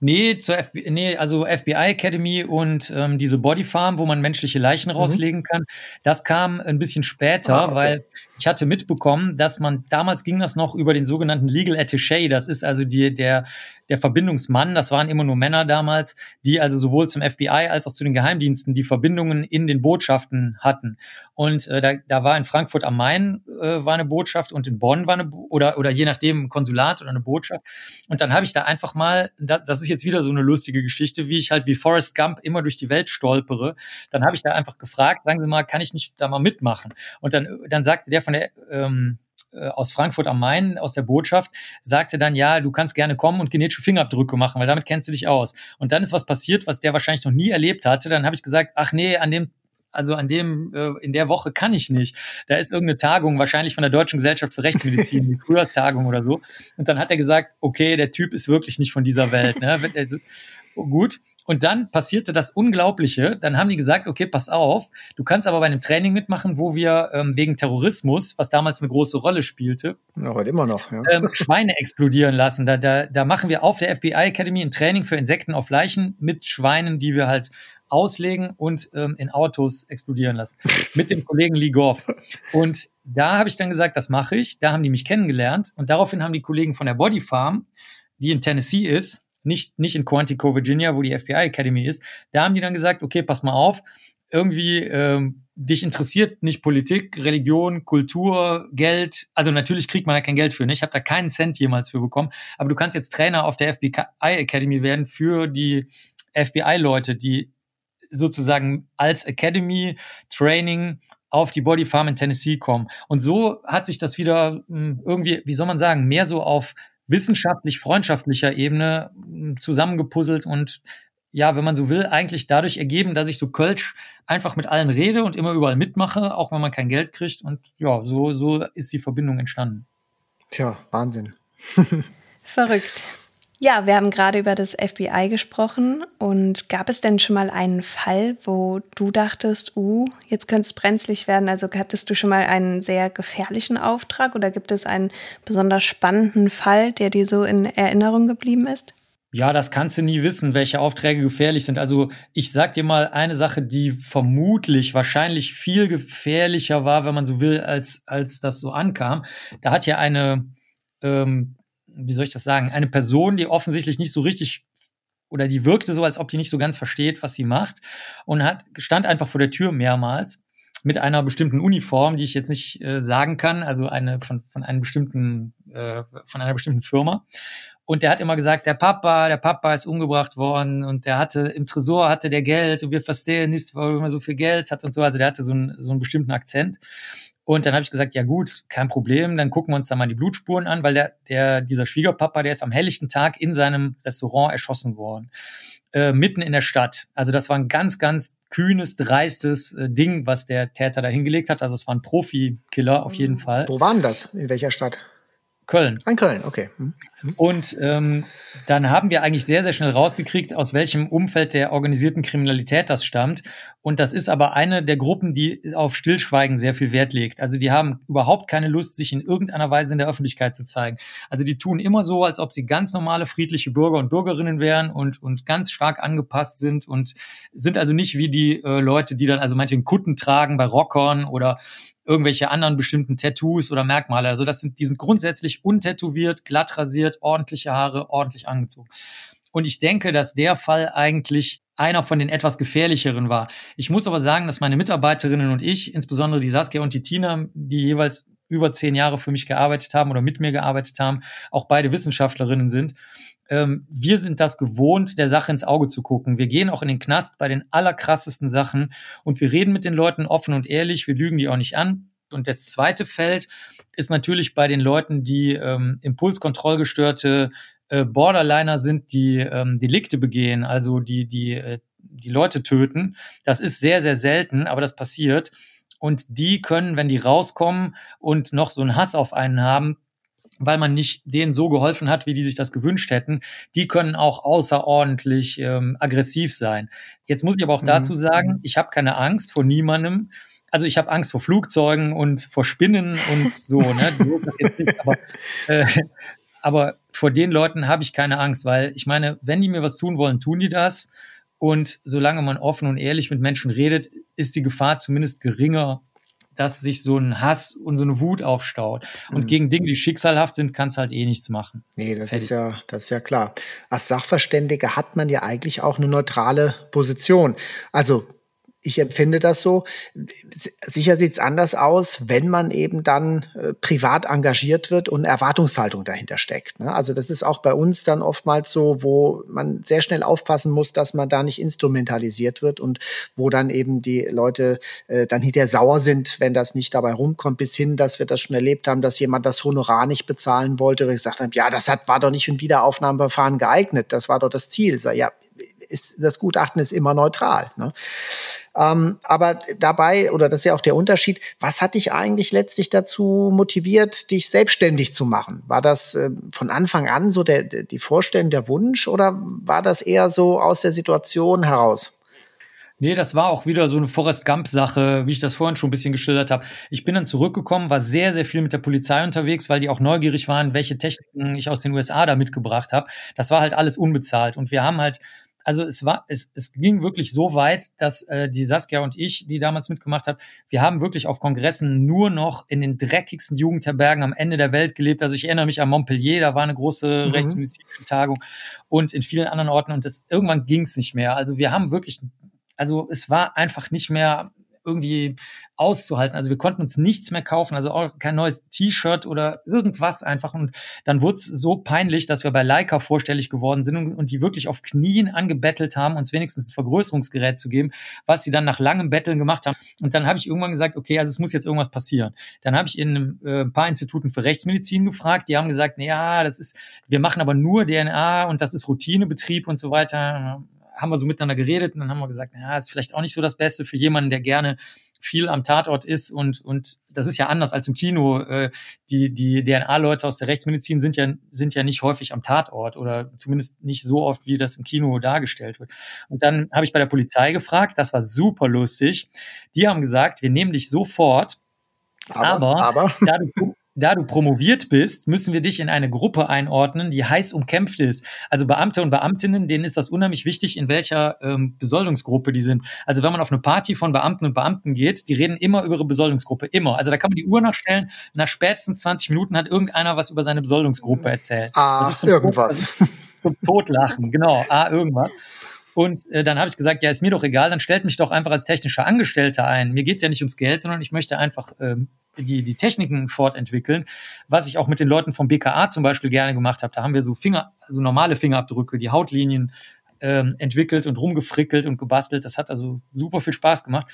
Nee, zur FBI, nee, also FBI Academy und ähm, diese Body Farm, wo man menschliche Leichen mhm. rauslegen kann, das kam ein bisschen später, ah, okay. weil ich hatte mitbekommen, dass man, damals ging das noch über den sogenannten Legal Attaché, das ist also die, der, der Verbindungsmann, das waren immer nur Männer damals, die also sowohl zum FBI als auch zu den Geheimdiensten die Verbindungen in den Botschaften hatten. Und äh, da, da war in Frankfurt am Main äh, war eine Botschaft und in Bonn war eine, oder, oder je nachdem ein Konsulat oder eine Botschaft. Und dann habe ich da einfach mal, das, das ist jetzt wieder so eine lustige Geschichte, wie ich halt wie Forrest Gump immer durch die Welt stolpere. Dann habe ich da einfach gefragt, sagen Sie mal, kann ich nicht da mal mitmachen? Und dann, dann sagte der von der ähm, äh, aus Frankfurt am Main, aus der Botschaft, sagte dann, ja, du kannst gerne kommen und genetische Fingerabdrücke machen, weil damit kennst du dich aus. Und dann ist was passiert, was der wahrscheinlich noch nie erlebt hatte. Dann habe ich gesagt, ach nee, an dem also an dem, äh, in der Woche kann ich nicht. Da ist irgendeine Tagung, wahrscheinlich von der Deutschen Gesellschaft für Rechtsmedizin, die *laughs* Frühjahrstagung oder so. Und dann hat er gesagt, okay, der Typ ist wirklich nicht von dieser Welt. Ne? Also, gut. Und dann passierte das Unglaubliche. Dann haben die gesagt, okay, pass auf, du kannst aber bei einem Training mitmachen, wo wir ähm, wegen Terrorismus, was damals eine große Rolle spielte, ja, heute immer noch, ja. ähm, Schweine explodieren lassen. Da, da, da machen wir auf der FBI Academy ein Training für Insekten auf Leichen mit Schweinen, die wir halt auslegen und ähm, in Autos explodieren lassen. Mit dem Kollegen Lee Goff. Und da habe ich dann gesagt, das mache ich. Da haben die mich kennengelernt. Und daraufhin haben die Kollegen von der Body Farm, die in Tennessee ist, nicht, nicht in Quantico, Virginia, wo die FBI Academy ist. Da haben die dann gesagt, okay, pass mal auf, irgendwie ähm, dich interessiert nicht Politik, Religion, Kultur, Geld. Also natürlich kriegt man da kein Geld für. Ne? Ich habe da keinen Cent jemals für bekommen. Aber du kannst jetzt Trainer auf der FBI Academy werden für die FBI-Leute, die sozusagen als Academy Training auf die Body Farm in Tennessee kommen. Und so hat sich das wieder hm, irgendwie, wie soll man sagen, mehr so auf wissenschaftlich-freundschaftlicher Ebene hm, zusammengepuzzelt und ja, wenn man so will, eigentlich dadurch ergeben, dass ich so Kölsch einfach mit allen rede und immer überall mitmache, auch wenn man kein Geld kriegt. Und ja, so, so ist die Verbindung entstanden. Tja, Wahnsinn. *laughs* Verrückt. Ja, wir haben gerade über das FBI gesprochen und gab es denn schon mal einen Fall, wo du dachtest, uh, jetzt könnte es brenzlig werden? Also hattest du schon mal einen sehr gefährlichen Auftrag oder gibt es einen besonders spannenden Fall, der dir so in Erinnerung geblieben ist? Ja, das kannst du nie wissen, welche Aufträge gefährlich sind. Also ich sag dir mal eine Sache, die vermutlich wahrscheinlich viel gefährlicher war, wenn man so will, als, als das so ankam. Da hat ja eine ähm, wie soll ich das sagen, eine Person, die offensichtlich nicht so richtig oder die wirkte so, als ob die nicht so ganz versteht, was sie macht und hat stand einfach vor der Tür mehrmals mit einer bestimmten Uniform, die ich jetzt nicht äh, sagen kann, also eine von von einem bestimmten äh, von einer bestimmten Firma. Und der hat immer gesagt, der Papa, der Papa ist umgebracht worden und der hatte im Tresor hatte der Geld und wir verstehen nicht, warum er so viel Geld hat und so. Also der hatte so einen, so einen bestimmten Akzent. Und dann habe ich gesagt, ja gut, kein Problem, dann gucken wir uns da mal die Blutspuren an, weil der, der, dieser Schwiegerpapa, der ist am helllichten Tag in seinem Restaurant erschossen worden. Äh, mitten in der Stadt. Also das war ein ganz, ganz kühnes, dreistes äh, Ding, was der Täter da hingelegt hat. Also es war ein Profi-Killer auf jeden Fall. Wo waren das? In welcher Stadt? Köln. An Köln, okay. Hm. Und ähm, dann haben wir eigentlich sehr, sehr schnell rausgekriegt, aus welchem Umfeld der organisierten Kriminalität das stammt. Und das ist aber eine der Gruppen, die auf Stillschweigen sehr viel Wert legt. Also die haben überhaupt keine Lust, sich in irgendeiner Weise in der Öffentlichkeit zu zeigen. Also die tun immer so, als ob sie ganz normale friedliche Bürger und Bürgerinnen wären und, und ganz stark angepasst sind und sind also nicht wie die äh, Leute, die dann also manchen Kutten tragen bei Rockern oder irgendwelche anderen bestimmten Tattoos oder Merkmale. Also das sind, die sind grundsätzlich untätowiert, glatt rasiert, ordentliche Haare, ordentlich angezogen. Und ich denke, dass der Fall eigentlich einer von den etwas gefährlicheren war. Ich muss aber sagen, dass meine Mitarbeiterinnen und ich, insbesondere die Saskia und die Tina, die jeweils über zehn Jahre für mich gearbeitet haben oder mit mir gearbeitet haben, auch beide Wissenschaftlerinnen sind. Ähm, wir sind das gewohnt, der Sache ins Auge zu gucken. Wir gehen auch in den Knast bei den allerkrassesten Sachen und wir reden mit den Leuten offen und ehrlich. Wir lügen die auch nicht an. Und das zweite Feld ist natürlich bei den Leuten, die ähm, impulskontrollgestörte äh, Borderliner sind, die ähm, Delikte begehen, also die, die, äh, die Leute töten. Das ist sehr, sehr selten, aber das passiert. Und die können, wenn die rauskommen und noch so einen Hass auf einen haben, weil man nicht denen so geholfen hat, wie die sich das gewünscht hätten, die können auch außerordentlich ähm, aggressiv sein. Jetzt muss ich aber auch mhm. dazu sagen, ich habe keine Angst vor niemandem. Also ich habe Angst vor Flugzeugen und vor Spinnen und so, ne? So das jetzt nicht, aber, äh, aber vor den Leuten habe ich keine Angst, weil ich meine, wenn die mir was tun wollen, tun die das. Und solange man offen und ehrlich mit Menschen redet, ist die Gefahr zumindest geringer, dass sich so ein Hass und so eine Wut aufstaut. Und mhm. gegen Dinge, die schicksalhaft sind, kannst halt eh nichts machen. Nee, das ist ja, das ist ja klar. Als Sachverständige hat man ja eigentlich auch eine neutrale Position. Also ich empfinde das so. Sicher sieht's anders aus, wenn man eben dann äh, privat engagiert wird und Erwartungshaltung dahinter steckt. Ne? Also das ist auch bei uns dann oftmals so, wo man sehr schnell aufpassen muss, dass man da nicht instrumentalisiert wird und wo dann eben die Leute äh, dann hinterher sauer sind, wenn das nicht dabei rumkommt, bis hin, dass wir das schon erlebt haben, dass jemand das Honorar nicht bezahlen wollte, weil gesagt habe, ja, das hat, war doch nicht für ein Wiederaufnahmeverfahren geeignet, das war doch das Ziel. So, ja, ist, das Gutachten ist immer neutral. Ne? Ähm, aber dabei, oder das ist ja auch der Unterschied, was hat dich eigentlich letztlich dazu motiviert, dich selbstständig zu machen? War das äh, von Anfang an so der, die Vorstellung, der Wunsch oder war das eher so aus der Situation heraus? Nee, das war auch wieder so eine Forrest Gump-Sache, wie ich das vorhin schon ein bisschen geschildert habe. Ich bin dann zurückgekommen, war sehr, sehr viel mit der Polizei unterwegs, weil die auch neugierig waren, welche Techniken ich aus den USA da mitgebracht habe. Das war halt alles unbezahlt. Und wir haben halt also es war, es, es ging wirklich so weit, dass äh, die Saskia und ich, die damals mitgemacht hat, wir haben wirklich auf Kongressen nur noch in den dreckigsten Jugendherbergen am Ende der Welt gelebt. Also ich erinnere mich an Montpellier, da war eine große mhm. rechtsmedizinische Tagung und in vielen anderen Orten und das irgendwann ging es nicht mehr. Also wir haben wirklich, also es war einfach nicht mehr irgendwie auszuhalten. Also wir konnten uns nichts mehr kaufen, also auch kein neues T-Shirt oder irgendwas einfach. Und dann wurde es so peinlich, dass wir bei Leica vorstellig geworden sind und, und, die wirklich auf Knien angebettelt haben, uns wenigstens ein Vergrößerungsgerät zu geben, was sie dann nach langem Betteln gemacht haben. Und dann habe ich irgendwann gesagt, okay, also es muss jetzt irgendwas passieren. Dann habe ich in äh, ein paar Instituten für Rechtsmedizin gefragt, die haben gesagt, ja, das ist, wir machen aber nur DNA und das ist Routinebetrieb und so weiter haben wir so miteinander geredet und dann haben wir gesagt, ja, ist vielleicht auch nicht so das Beste für jemanden, der gerne viel am Tatort ist und und das ist ja anders als im Kino. Äh, die die DNA-Leute aus der Rechtsmedizin sind ja sind ja nicht häufig am Tatort oder zumindest nicht so oft, wie das im Kino dargestellt wird. Und dann habe ich bei der Polizei gefragt, das war super lustig. Die haben gesagt, wir nehmen dich sofort, aber, aber, aber. da du da du promoviert bist, müssen wir dich in eine Gruppe einordnen, die heiß umkämpft ist. Also Beamte und Beamtinnen, denen ist das unheimlich wichtig, in welcher ähm, Besoldungsgruppe die sind. Also wenn man auf eine Party von Beamten und Beamten geht, die reden immer über ihre Besoldungsgruppe, immer. Also da kann man die Uhr nachstellen, nach spätestens 20 Minuten hat irgendeiner was über seine Besoldungsgruppe erzählt. Ah, irgendwas. Tod, *laughs* zum Totlachen, genau, ah, irgendwas. Und äh, dann habe ich gesagt, ja, ist mir doch egal, dann stellt mich doch einfach als technischer Angestellter ein. Mir geht's ja nicht ums Geld, sondern ich möchte einfach ähm, die, die Techniken fortentwickeln, was ich auch mit den Leuten vom BKA zum Beispiel gerne gemacht habe. Da haben wir so Finger, so normale Fingerabdrücke, die Hautlinien ähm, entwickelt und rumgefrickelt und gebastelt. Das hat also super viel Spaß gemacht.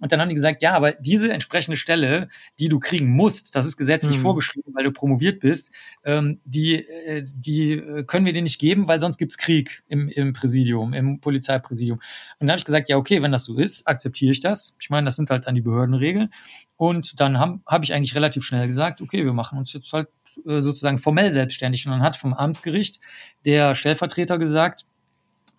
Und dann haben die gesagt, ja, aber diese entsprechende Stelle, die du kriegen musst, das ist gesetzlich mhm. vorgeschrieben, weil du promoviert bist, ähm, die, äh, die äh, können wir dir nicht geben, weil sonst gibt's Krieg im, im Präsidium, im Polizeipräsidium. Und dann habe ich gesagt, ja, okay, wenn das so ist, akzeptiere ich das. Ich meine, das sind halt dann die Behördenregeln. Und dann habe hab ich eigentlich relativ schnell gesagt, okay, wir machen uns jetzt halt äh, sozusagen formell selbstständig. Und dann hat vom Amtsgericht der Stellvertreter gesagt,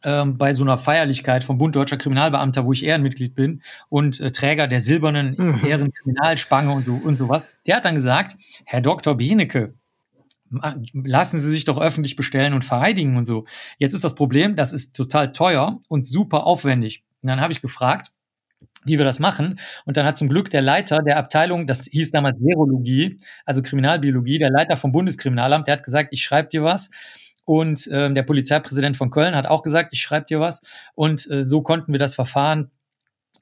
ähm, bei so einer Feierlichkeit vom Bund Deutscher Kriminalbeamter, wo ich Ehrenmitglied bin und äh, Träger der silbernen *laughs* mhm. Ehrenkriminalspange und so und sowas, der hat dann gesagt, Herr Dr. Benecke, lassen Sie sich doch öffentlich bestellen und vereidigen und so. Jetzt ist das Problem, das ist total teuer und super aufwendig. Und dann habe ich gefragt, wie wir das machen. Und dann hat zum Glück der Leiter der Abteilung, das hieß damals Serologie, also Kriminalbiologie, der Leiter vom Bundeskriminalamt, der hat gesagt, ich schreibe dir was. Und ähm, der Polizeipräsident von Köln hat auch gesagt, ich schreibe dir was. Und äh, so konnten wir das Verfahren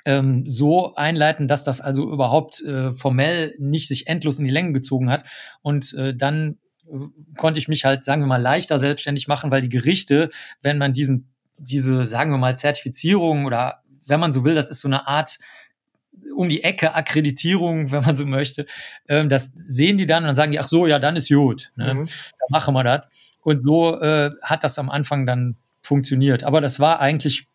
ähm, so einleiten, dass das also überhaupt äh, formell nicht sich endlos in die Länge gezogen hat. Und äh, dann äh, konnte ich mich halt, sagen wir mal, leichter selbstständig machen, weil die Gerichte, wenn man diesen, diese, sagen wir mal, Zertifizierung oder wenn man so will, das ist so eine Art um die Ecke Akkreditierung, wenn man so möchte. Ähm, das sehen die dann und dann sagen die, ach so, ja, dann ist gut. Ne? Mhm. Dann machen wir das. Und so äh, hat das am Anfang dann funktioniert. Aber das war eigentlich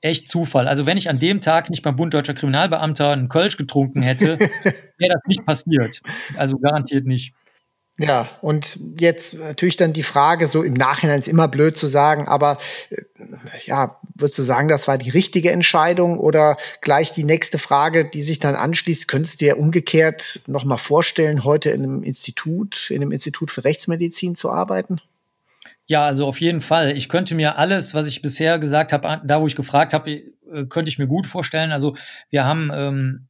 echt Zufall. Also wenn ich an dem Tag nicht beim Bund Deutscher Kriminalbeamter einen Kölsch getrunken hätte, *laughs* wäre das nicht passiert. Also garantiert nicht. Ja, und jetzt natürlich dann die Frage, so im Nachhinein ist immer blöd zu sagen, aber äh, ja, würdest du sagen, das war die richtige Entscheidung oder gleich die nächste Frage, die sich dann anschließt, könntest du dir umgekehrt nochmal vorstellen, heute in einem Institut, in einem Institut für Rechtsmedizin zu arbeiten? Ja, also auf jeden Fall. Ich könnte mir alles, was ich bisher gesagt habe, da wo ich gefragt habe, äh, könnte ich mir gut vorstellen. Also wir haben ähm,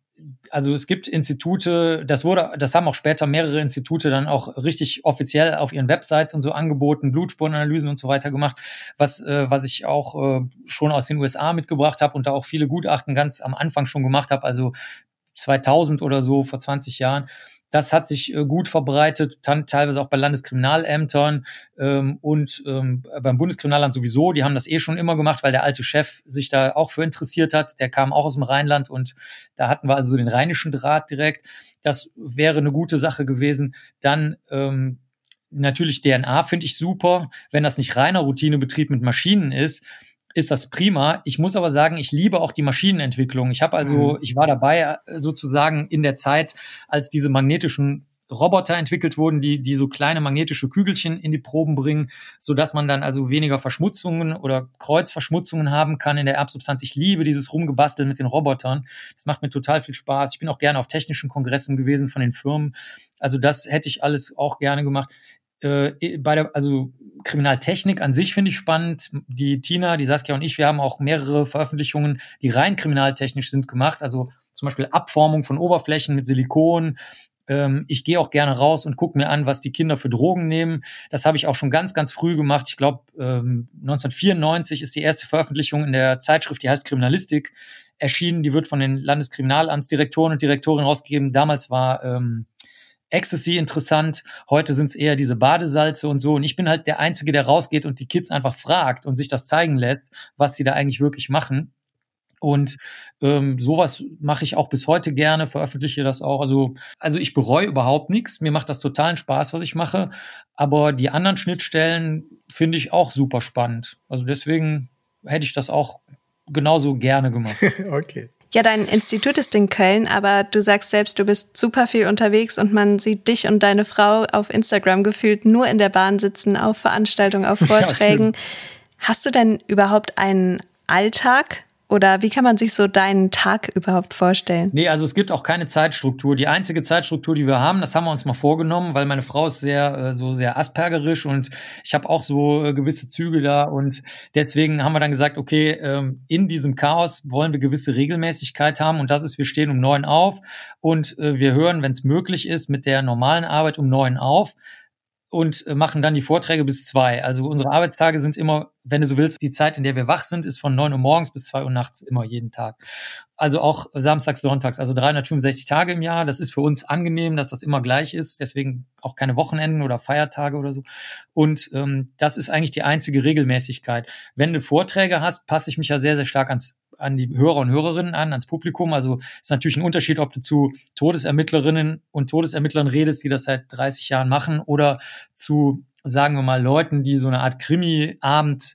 also es gibt Institute, das wurde, das haben auch später mehrere Institute dann auch richtig offiziell auf ihren Websites und so angeboten, Blutspurenanalysen und so weiter gemacht, was, äh, was ich auch äh, schon aus den USA mitgebracht habe und da auch viele Gutachten ganz am Anfang schon gemacht habe, also 2000 oder so, vor 20 Jahren. Das hat sich äh, gut verbreitet, teilweise auch bei Landeskriminalämtern ähm, und ähm, beim Bundeskriminalamt sowieso. Die haben das eh schon immer gemacht, weil der alte Chef sich da auch für interessiert hat. Der kam auch aus dem Rheinland und da hatten wir also den rheinischen Draht direkt. Das wäre eine gute Sache gewesen. Dann ähm, natürlich DNA finde ich super, wenn das nicht reiner Routinebetrieb mit Maschinen ist ist das prima. Ich muss aber sagen, ich liebe auch die Maschinenentwicklung. Ich habe also, mhm. ich war dabei äh, sozusagen in der Zeit, als diese magnetischen Roboter entwickelt wurden, die, die so kleine magnetische Kügelchen in die Proben bringen, so dass man dann also weniger Verschmutzungen oder Kreuzverschmutzungen haben kann in der Erbsubstanz. Ich liebe dieses Rumgebasteln mit den Robotern. Das macht mir total viel Spaß. Ich bin auch gerne auf technischen Kongressen gewesen von den Firmen. Also das hätte ich alles auch gerne gemacht äh, bei der, also Kriminaltechnik an sich finde ich spannend. Die Tina, die Saskia und ich, wir haben auch mehrere Veröffentlichungen, die rein kriminaltechnisch sind, gemacht. Also zum Beispiel Abformung von Oberflächen mit Silikon. Ähm, ich gehe auch gerne raus und gucke mir an, was die Kinder für Drogen nehmen. Das habe ich auch schon ganz, ganz früh gemacht. Ich glaube, ähm, 1994 ist die erste Veröffentlichung in der Zeitschrift, die heißt Kriminalistik, erschienen. Die wird von den Landeskriminalamtsdirektoren und Direktorinnen rausgegeben. Damals war ähm, Ecstasy interessant. Heute sind es eher diese Badesalze und so. Und ich bin halt der Einzige, der rausgeht und die Kids einfach fragt und sich das zeigen lässt, was sie da eigentlich wirklich machen. Und ähm, sowas mache ich auch bis heute gerne, veröffentliche das auch. Also, also ich bereue überhaupt nichts. Mir macht das totalen Spaß, was ich mache. Aber die anderen Schnittstellen finde ich auch super spannend. Also deswegen hätte ich das auch genauso gerne gemacht. *laughs* okay. Ja, dein Institut ist in Köln, aber du sagst selbst, du bist super viel unterwegs und man sieht dich und deine Frau auf Instagram gefühlt nur in der Bahn sitzen, auf Veranstaltungen, auf *laughs* Vorträgen. Ja, Hast du denn überhaupt einen Alltag? Oder wie kann man sich so deinen Tag überhaupt vorstellen? Nee, also es gibt auch keine Zeitstruktur. Die einzige Zeitstruktur, die wir haben, das haben wir uns mal vorgenommen, weil meine Frau ist sehr äh, so sehr aspergerisch und ich habe auch so äh, gewisse Züge da und deswegen haben wir dann gesagt, okay, ähm, in diesem Chaos wollen wir gewisse Regelmäßigkeit haben und das ist, wir stehen um neun auf und äh, wir hören, wenn es möglich ist, mit der normalen Arbeit um neun auf und äh, machen dann die Vorträge bis zwei. Also unsere Arbeitstage sind immer, wenn du so willst, die Zeit, in der wir wach sind, ist von neun Uhr morgens bis zwei Uhr nachts immer jeden Tag. Also auch samstags, sonntags, also 365 Tage im Jahr. Das ist für uns angenehm, dass das immer gleich ist. Deswegen auch keine Wochenenden oder Feiertage oder so. Und ähm, das ist eigentlich die einzige Regelmäßigkeit. Wenn du Vorträge hast, passe ich mich ja sehr, sehr stark ans an die Hörer und Hörerinnen an, ans Publikum. Also ist natürlich ein Unterschied, ob du zu Todesermittlerinnen und Todesermittlern redest, die das seit 30 Jahren machen, oder zu, sagen wir mal, Leuten, die so eine Art Krimi-Abend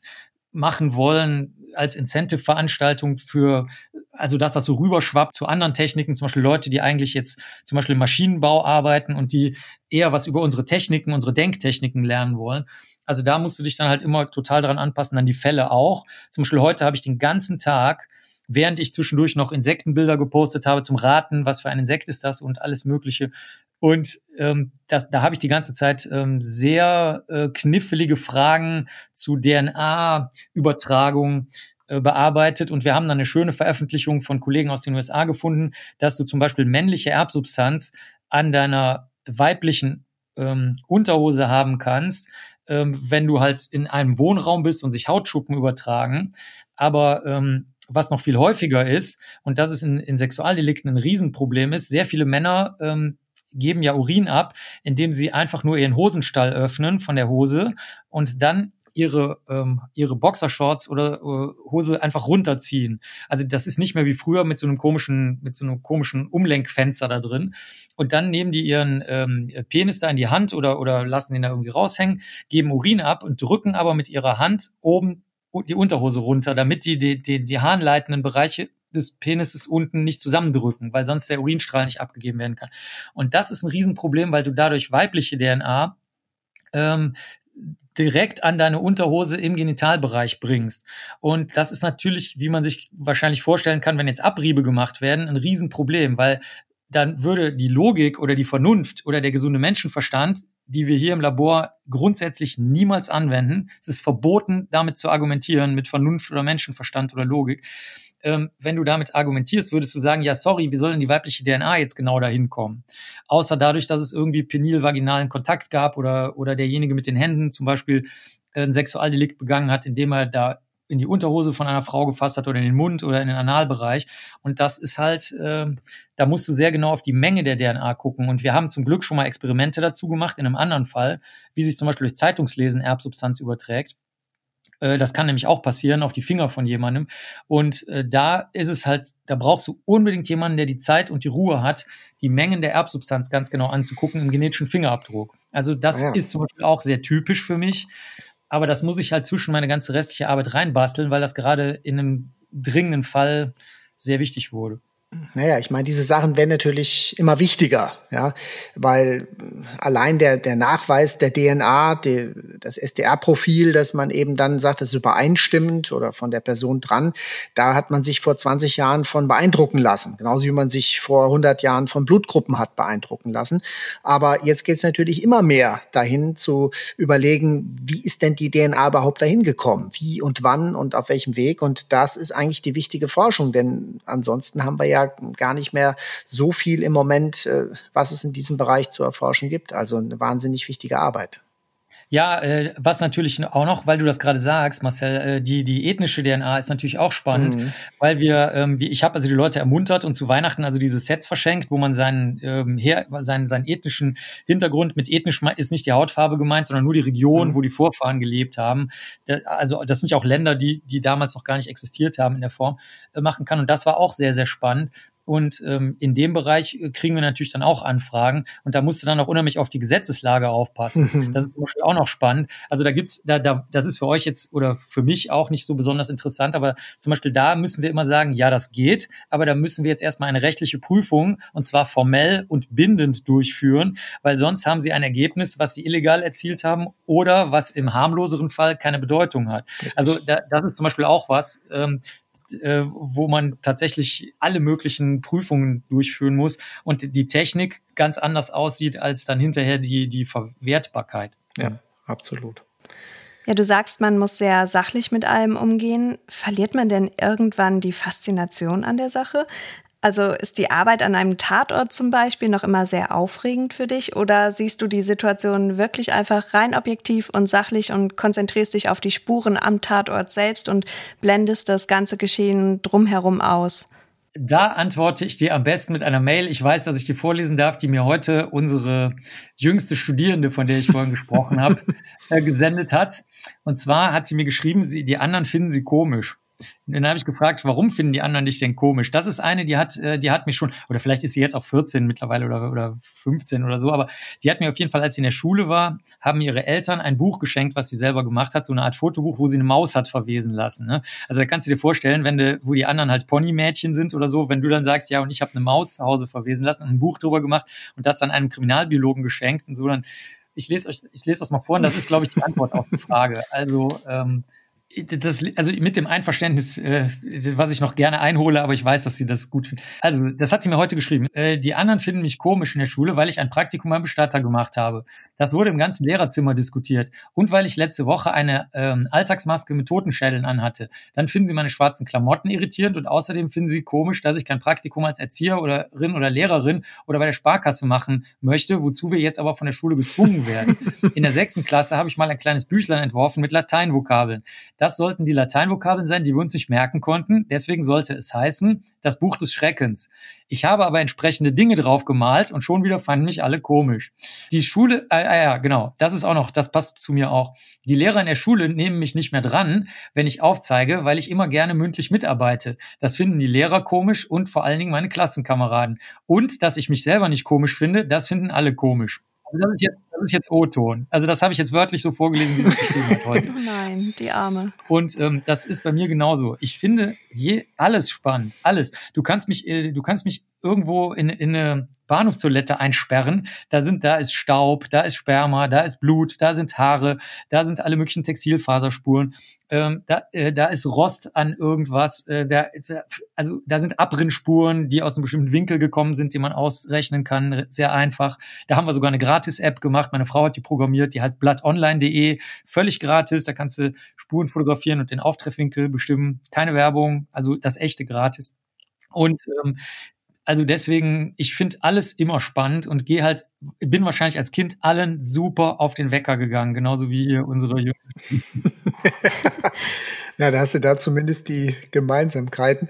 machen wollen als Incentive-Veranstaltung für, also dass das so rüberschwappt zu anderen Techniken, zum Beispiel Leute, die eigentlich jetzt zum Beispiel im Maschinenbau arbeiten und die eher was über unsere Techniken, unsere Denktechniken lernen wollen. Also da musst du dich dann halt immer total dran anpassen, an die Fälle auch. Zum Beispiel heute habe ich den ganzen Tag, während ich zwischendurch noch Insektenbilder gepostet habe zum Raten, was für ein Insekt ist das und alles Mögliche. Und ähm, das, da habe ich die ganze Zeit ähm, sehr äh, knifflige Fragen zu DNA-Übertragung äh, bearbeitet und wir haben dann eine schöne Veröffentlichung von Kollegen aus den USA gefunden, dass du zum Beispiel männliche Erbsubstanz an deiner weiblichen ähm, Unterhose haben kannst, ähm, wenn du halt in einem Wohnraum bist und sich Hautschuppen übertragen. Aber ähm, was noch viel häufiger ist, und das ist in, in Sexualdelikten ein Riesenproblem ist, sehr viele Männer ähm, geben ja Urin ab, indem sie einfach nur ihren Hosenstall öffnen von der Hose und dann ihre, ähm, ihre Boxershorts oder äh, Hose einfach runterziehen. Also das ist nicht mehr wie früher mit so einem komischen, mit so einem komischen Umlenkfenster da drin. Und dann nehmen die ihren ähm, Penis da in die Hand oder, oder lassen ihn da irgendwie raushängen, geben Urin ab und drücken aber mit ihrer Hand oben die Unterhose runter, damit die die, die, die harnleitenden Bereiche des Penises unten nicht zusammendrücken, weil sonst der Urinstrahl nicht abgegeben werden kann. Und das ist ein Riesenproblem, weil du dadurch weibliche DNA ähm, direkt an deine Unterhose im Genitalbereich bringst. Und das ist natürlich, wie man sich wahrscheinlich vorstellen kann, wenn jetzt Abriebe gemacht werden, ein Riesenproblem, weil dann würde die Logik oder die Vernunft oder der gesunde Menschenverstand, die wir hier im Labor grundsätzlich niemals anwenden, es ist verboten, damit zu argumentieren mit Vernunft oder Menschenverstand oder Logik, ähm, wenn du damit argumentierst, würdest du sagen, ja, sorry, wie soll denn die weibliche DNA jetzt genau dahin kommen? Außer dadurch, dass es irgendwie penilvaginalen Kontakt gab oder, oder derjenige mit den Händen zum Beispiel äh, ein Sexualdelikt begangen hat, indem er da in die Unterhose von einer Frau gefasst hat oder in den Mund oder in den Analbereich. Und das ist halt, äh, da musst du sehr genau auf die Menge der DNA gucken. Und wir haben zum Glück schon mal Experimente dazu gemacht, in einem anderen Fall, wie sich zum Beispiel durch Zeitungslesen Erbsubstanz überträgt. Äh, das kann nämlich auch passieren auf die Finger von jemandem. Und äh, da ist es halt, da brauchst du unbedingt jemanden, der die Zeit und die Ruhe hat, die Mengen der Erbsubstanz ganz genau anzugucken im genetischen Fingerabdruck. Also das ah, ja. ist zum Beispiel auch sehr typisch für mich. Aber das muss ich halt zwischen meine ganze restliche Arbeit reinbasteln, weil das gerade in einem dringenden Fall sehr wichtig wurde. Naja, ich meine, diese Sachen werden natürlich immer wichtiger, ja, weil allein der, der Nachweis der DNA, die, das SDR-Profil, dass man eben dann sagt, das ist übereinstimmend oder von der Person dran, da hat man sich vor 20 Jahren von beeindrucken lassen. Genauso wie man sich vor 100 Jahren von Blutgruppen hat beeindrucken lassen. Aber jetzt geht es natürlich immer mehr dahin zu überlegen, wie ist denn die DNA überhaupt dahin gekommen? Wie und wann und auf welchem Weg? Und das ist eigentlich die wichtige Forschung, denn ansonsten haben wir ja gar nicht mehr so viel im Moment, äh, was es in diesem Bereich zu erforschen gibt. Also eine wahnsinnig wichtige Arbeit. Ja, äh, was natürlich auch noch, weil du das gerade sagst, Marcel, äh, die, die ethnische DNA ist natürlich auch spannend, mhm. weil wir, ähm, wie, ich habe also die Leute ermuntert und zu Weihnachten also diese Sets verschenkt, wo man seinen, ähm, her, seinen, seinen ethnischen Hintergrund, mit ethnisch ist nicht die Hautfarbe gemeint, sondern nur die Region, mhm. wo die Vorfahren gelebt haben. Da, also das sind ja auch Länder, die, die damals noch gar nicht existiert haben in der Form, äh, machen kann. Und das war auch sehr, sehr spannend. Und ähm, in dem Bereich äh, kriegen wir natürlich dann auch Anfragen. Und da musst du dann auch unheimlich auf die Gesetzeslage aufpassen. Mhm. Das ist zum Beispiel auch noch spannend. Also da gibt's, da, da, das ist für euch jetzt oder für mich auch nicht so besonders interessant, aber zum Beispiel da müssen wir immer sagen, ja, das geht, aber da müssen wir jetzt erstmal eine rechtliche Prüfung und zwar formell und bindend durchführen, weil sonst haben sie ein Ergebnis, was sie illegal erzielt haben oder was im harmloseren Fall keine Bedeutung hat. Also da, das ist zum Beispiel auch was. Ähm, äh, wo man tatsächlich alle möglichen Prüfungen durchführen muss und die Technik ganz anders aussieht als dann hinterher die, die Verwertbarkeit. Ja, absolut. Ja, du sagst, man muss sehr sachlich mit allem umgehen. Verliert man denn irgendwann die Faszination an der Sache? Also ist die Arbeit an einem Tatort zum Beispiel noch immer sehr aufregend für dich oder siehst du die Situation wirklich einfach rein objektiv und sachlich und konzentrierst dich auf die Spuren am Tatort selbst und blendest das ganze Geschehen drumherum aus? Da antworte ich dir am besten mit einer Mail. Ich weiß, dass ich dir vorlesen darf, die mir heute unsere jüngste Studierende, von der ich vorhin gesprochen habe, *laughs* äh, gesendet hat. Und zwar hat sie mir geschrieben, sie, die anderen finden sie komisch. Dann habe ich gefragt, warum finden die anderen dich denn komisch? Das ist eine, die hat, äh, die hat mich schon, oder vielleicht ist sie jetzt auch 14 mittlerweile oder, oder 15 oder so, aber die hat mir auf jeden Fall, als sie in der Schule war, haben ihre Eltern ein Buch geschenkt, was sie selber gemacht hat, so eine Art Fotobuch, wo sie eine Maus hat verwesen lassen. Ne? Also da kannst du dir vorstellen, wenn du, wo die anderen halt Ponymädchen sind oder so, wenn du dann sagst, ja, und ich habe eine Maus zu Hause verwesen lassen und ein Buch drüber gemacht und das dann einem Kriminalbiologen geschenkt und so, dann ich lese euch, ich lese das mal vor und das ist, glaube ich, die Antwort auf die Frage. Also ähm, das, also mit dem Einverständnis, äh, was ich noch gerne einhole, aber ich weiß, dass sie das gut finden. Also, das hat sie mir heute geschrieben. Äh, die anderen finden mich komisch in der Schule, weil ich ein Praktikum beim Bestatter gemacht habe. Das wurde im ganzen Lehrerzimmer diskutiert. Und weil ich letzte Woche eine ähm, Alltagsmaske mit Totenschädeln anhatte. Dann finden sie meine schwarzen Klamotten irritierend und außerdem finden sie komisch, dass ich kein Praktikum als Erzieher oder oder Lehrerin oder bei der Sparkasse machen möchte, wozu wir jetzt aber von der Schule gezwungen werden. *laughs* In der sechsten Klasse habe ich mal ein kleines Büchlein entworfen mit Lateinvokabeln. Das sollten die Lateinvokabeln sein, die wir uns nicht merken konnten. Deswegen sollte es heißen, das Buch des Schreckens. Ich habe aber entsprechende Dinge drauf gemalt und schon wieder fanden mich alle komisch. Die Schule, äh, äh, ja, genau, das ist auch noch, das passt zu mir auch. Die Lehrer in der Schule nehmen mich nicht mehr dran, wenn ich aufzeige, weil ich immer gerne mündlich mitarbeite. Das finden die Lehrer komisch und vor allen Dingen meine Klassenkameraden. Und dass ich mich selber nicht komisch finde, das finden alle komisch. Also das ist jetzt, ist jetzt O-Ton. Also das habe ich jetzt wörtlich so vorgelesen, wie es geschrieben hat heute. *laughs* Oh nein, die Arme. Und ähm, das ist bei mir genauso. Ich finde je alles spannend, alles. Du kannst mich, äh, du kannst mich irgendwo in, in eine Bahnhofstoilette einsperren. Da sind, da ist Staub, da ist Sperma, da ist Blut, da sind Haare, da sind alle möglichen Textilfaserspuren, ähm, da, äh, da ist Rost an irgendwas, äh, da, also da sind Abrinspuren, die aus einem bestimmten Winkel gekommen sind, die man ausrechnen kann, sehr einfach. Da haben wir sogar eine Gratis-App gemacht. Meine Frau hat die programmiert, die heißt blattonline.de, völlig gratis. Da kannst du Spuren fotografieren und den Auftreffwinkel bestimmen. Keine Werbung, also das echte gratis. Und ähm, also deswegen, ich finde alles immer spannend und gehe halt, bin wahrscheinlich als Kind allen super auf den Wecker gegangen, genauso wie ihr unsere Jüngste. ja, *laughs* da hast du da zumindest die Gemeinsamkeiten.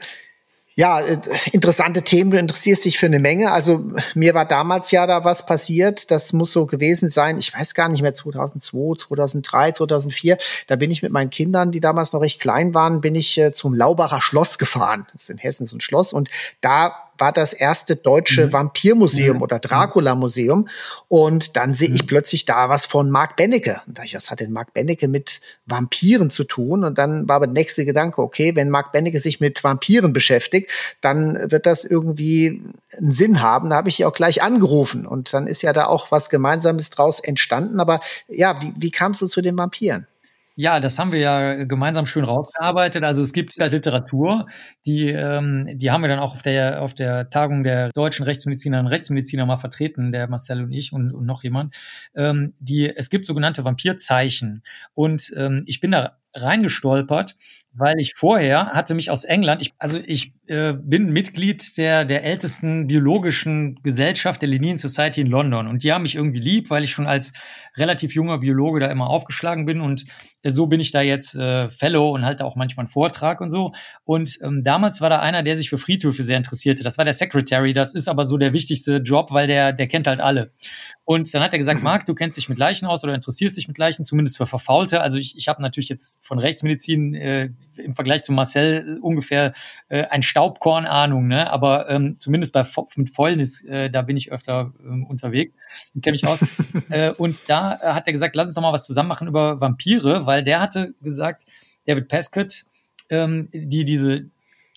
Ja, äh, interessante Themen. Du interessierst dich für eine Menge. Also mir war damals ja da was passiert. Das muss so gewesen sein. Ich weiß gar nicht mehr 2002, 2003, 2004. Da bin ich mit meinen Kindern, die damals noch recht klein waren, bin ich äh, zum Laubacher Schloss gefahren. Das ist in Hessen so ein Schloss. Und da war das erste deutsche mhm. Vampirmuseum mhm. oder Dracula-Museum. Und dann sehe ich mhm. plötzlich da was von Mark Bennecke. Und da ich, was hat denn Mark Bennecke mit Vampiren zu tun? Und dann war aber der nächste Gedanke, okay, wenn Mark Bennecke sich mit Vampiren beschäftigt, dann wird das irgendwie einen Sinn haben. Da habe ich ja auch gleich angerufen. Und dann ist ja da auch was Gemeinsames draus entstanden. Aber ja, wie, wie kamst du zu den Vampiren? Ja, das haben wir ja gemeinsam schön rausgearbeitet. Also es gibt halt Literatur, die, ähm, die haben wir dann auch auf der, auf der Tagung der deutschen Rechtsmedizinerinnen und Rechtsmediziner mal vertreten, der Marcel und ich und, und noch jemand. Ähm, die, es gibt sogenannte Vampirzeichen. Und ähm, ich bin da reingestolpert, weil ich vorher hatte mich aus England, ich, also ich äh, bin Mitglied der, der ältesten biologischen Gesellschaft der Linnean Society in London und die haben mich irgendwie lieb, weil ich schon als relativ junger Biologe da immer aufgeschlagen bin und äh, so bin ich da jetzt äh, Fellow und halte auch manchmal einen Vortrag und so. Und ähm, damals war da einer, der sich für Friedhöfe sehr interessierte. Das war der Secretary. Das ist aber so der wichtigste Job, weil der, der kennt halt alle. Und dann hat er gesagt. Marc, du kennst dich mit Leichen aus oder interessierst dich mit Leichen, zumindest für Verfaulte. Also ich, ich habe natürlich jetzt von Rechtsmedizin äh, im Vergleich zu Marcel äh, ungefähr äh, ein Staubkorn Ahnung, ne? Aber ähm, zumindest bei mit Fäulnis, äh, da bin ich öfter ähm, unterwegs kenne mich aus. *laughs* äh, und da äh, hat er gesagt, lass uns doch mal was zusammen machen über Vampire, weil der hatte gesagt, David Pescott, ähm, die diese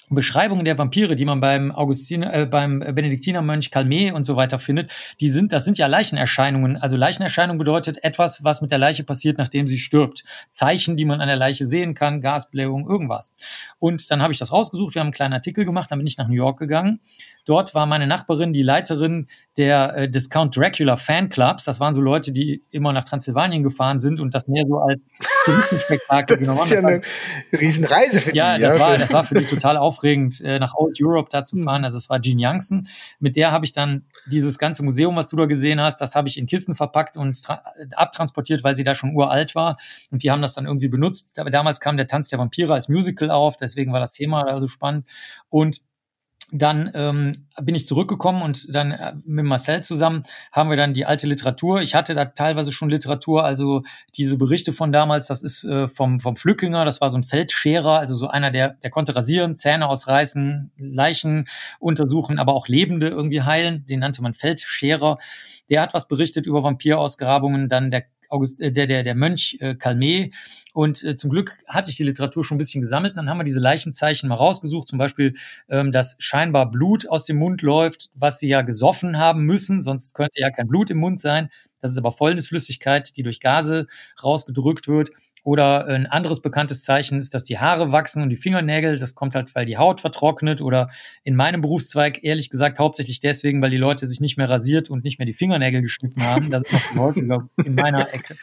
Beschreibungen der Vampire, die man beim Augustiner, äh, beim Benediktinermönch Calmet und so weiter findet, die sind, das sind ja Leichenerscheinungen. Also Leichenerscheinung bedeutet etwas, was mit der Leiche passiert, nachdem sie stirbt. Zeichen, die man an der Leiche sehen kann, Gasblähung, irgendwas. Und dann habe ich das rausgesucht, wir haben einen kleinen Artikel gemacht, dann bin ich nach New York gegangen. Dort war meine Nachbarin die Leiterin der äh, Discount Dracula Fanclubs. Das waren so Leute, die immer nach Transsilvanien gefahren sind und das mehr so als *laughs* Touristenspektakel genommen haben. Das ist ja eine Riesenreise für ja, die. Ja, das war, das war für die *laughs* total aufregend, äh, nach Old Europe da zu hm. fahren. Also es war Jean Youngson. Mit der habe ich dann dieses ganze Museum, was du da gesehen hast, das habe ich in Kisten verpackt und abtransportiert, weil sie da schon uralt war. Und die haben das dann irgendwie benutzt. Aber damals kam der Tanz der Vampire als Musical auf, deswegen war das Thema da so spannend. Und dann ähm, bin ich zurückgekommen und dann äh, mit Marcel zusammen haben wir dann die alte Literatur. Ich hatte da teilweise schon Literatur, also diese Berichte von damals, das ist äh, vom, vom Flückinger, das war so ein Feldscherer, also so einer, der, der konnte rasieren, Zähne ausreißen, Leichen untersuchen, aber auch Lebende irgendwie heilen. Den nannte man Feldscherer. Der hat was berichtet über Vampirausgrabungen, dann der August, äh, der, der, der Mönch äh, Calmet. Und äh, zum Glück hatte ich die Literatur schon ein bisschen gesammelt. Dann haben wir diese Leichenzeichen mal rausgesucht. Zum Beispiel, ähm, dass scheinbar Blut aus dem Mund läuft, was sie ja gesoffen haben müssen. Sonst könnte ja kein Blut im Mund sein. Das ist aber Fäulnisflüssigkeit, die durch Gase rausgedrückt wird. Oder ein anderes bekanntes Zeichen ist, dass die Haare wachsen und die Fingernägel. Das kommt halt, weil die Haut vertrocknet. Oder in meinem Berufszweig, ehrlich gesagt, hauptsächlich deswegen, weil die Leute sich nicht mehr rasiert und nicht mehr die Fingernägel geschnitten haben. Das ist noch häufiger in meiner Ecke.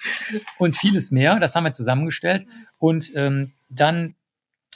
Und vieles mehr. Das haben wir zusammengestellt. Und ähm, dann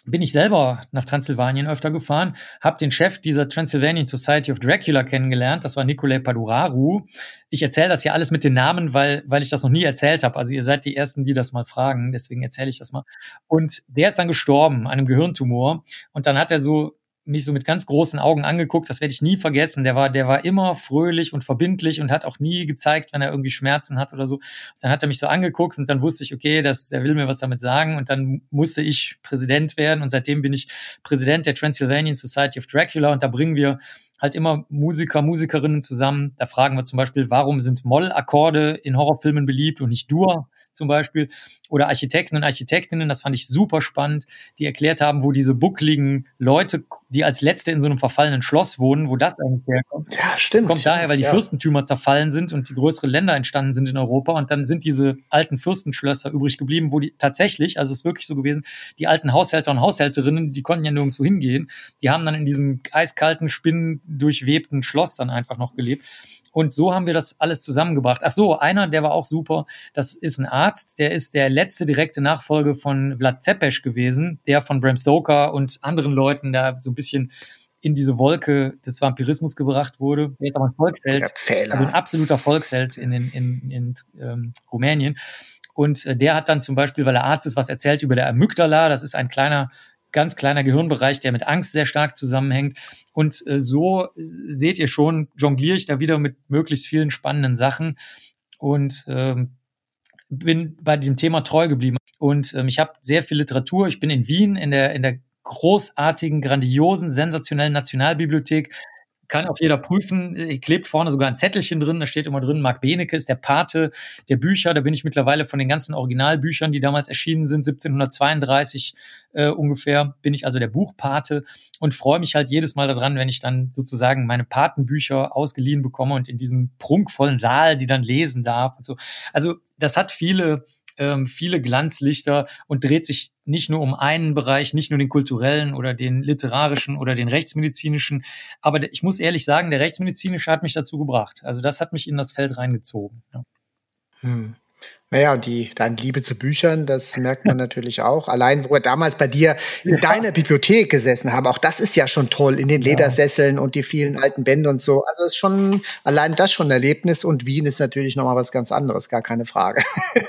bin ich selber nach Transsilvanien öfter gefahren, habe den Chef dieser Transylvanian Society of Dracula kennengelernt, das war Nikolai Paduraru. Ich erzähle das ja alles mit den Namen, weil, weil ich das noch nie erzählt habe. Also ihr seid die Ersten, die das mal fragen, deswegen erzähle ich das mal. Und der ist dann gestorben an einem Gehirntumor. Und dann hat er so mich so mit ganz großen Augen angeguckt, das werde ich nie vergessen. Der war, der war immer fröhlich und verbindlich und hat auch nie gezeigt, wenn er irgendwie Schmerzen hat oder so. Dann hat er mich so angeguckt und dann wusste ich, okay, das, der will mir was damit sagen. Und dann musste ich Präsident werden und seitdem bin ich Präsident der Transylvanian Society of Dracula und da bringen wir halt immer Musiker, Musikerinnen zusammen. Da fragen wir zum Beispiel, warum sind Moll-Akkorde in Horrorfilmen beliebt und nicht Dur zum Beispiel? Oder Architekten und Architektinnen, das fand ich super spannend, die erklärt haben, wo diese buckligen Leute, die als Letzte in so einem verfallenen Schloss wohnen, wo das eigentlich herkommt. Ja, stimmt. Kommt daher, weil die ja. Fürstentümer zerfallen sind und die größere Länder entstanden sind in Europa und dann sind diese alten Fürstenschlösser übrig geblieben, wo die tatsächlich, also es ist wirklich so gewesen, die alten Haushälter und Haushälterinnen, die konnten ja nirgendwo hingehen, die haben dann in diesem eiskalten Spinnen durchwebten Schloss dann einfach noch gelebt. Und so haben wir das alles zusammengebracht. Ach so, einer, der war auch super. Das ist ein Arzt, der ist der letzte direkte Nachfolge von Vlad Zepes gewesen, der von Bram Stoker und anderen Leuten da so ein bisschen in diese Wolke des Vampirismus gebracht wurde. Er ist aber ein Volksheld, also ein absoluter Volksheld in, in, in, in ähm, Rumänien. Und äh, der hat dann zum Beispiel, weil er Arzt ist, was erzählt über der Amygdala. Das ist ein kleiner ganz kleiner Gehirnbereich, der mit Angst sehr stark zusammenhängt. Und äh, so seht ihr schon, jongliere ich da wieder mit möglichst vielen spannenden Sachen und ähm, bin bei dem Thema treu geblieben. Und ähm, ich habe sehr viel Literatur. Ich bin in Wien in der, in der großartigen, grandiosen, sensationellen Nationalbibliothek kann auch jeder prüfen. Klebt vorne sogar ein Zettelchen drin, da steht immer drin, Marc Benecke ist der Pate der Bücher. Da bin ich mittlerweile von den ganzen Originalbüchern, die damals erschienen sind, 1732 äh, ungefähr, bin ich also der Buchpate und freue mich halt jedes Mal daran, wenn ich dann sozusagen meine Patenbücher ausgeliehen bekomme und in diesem prunkvollen Saal die dann lesen darf und so. Also das hat viele ähm, viele Glanzlichter und dreht sich nicht nur um einen Bereich, nicht nur den kulturellen oder den literarischen oder den rechtsmedizinischen. Aber ich muss ehrlich sagen, der rechtsmedizinische hat mich dazu gebracht. Also das hat mich in das Feld reingezogen. Ja. Hm. Naja, die, deine Liebe zu Büchern, das merkt man *laughs* natürlich auch. Allein, wo wir damals bei dir in ja. deiner Bibliothek gesessen haben, auch das ist ja schon toll, in den Ledersesseln und die vielen alten Bände und so. Also ist schon, allein das schon ein Erlebnis und Wien ist natürlich nochmal was ganz anderes, gar keine Frage. *laughs*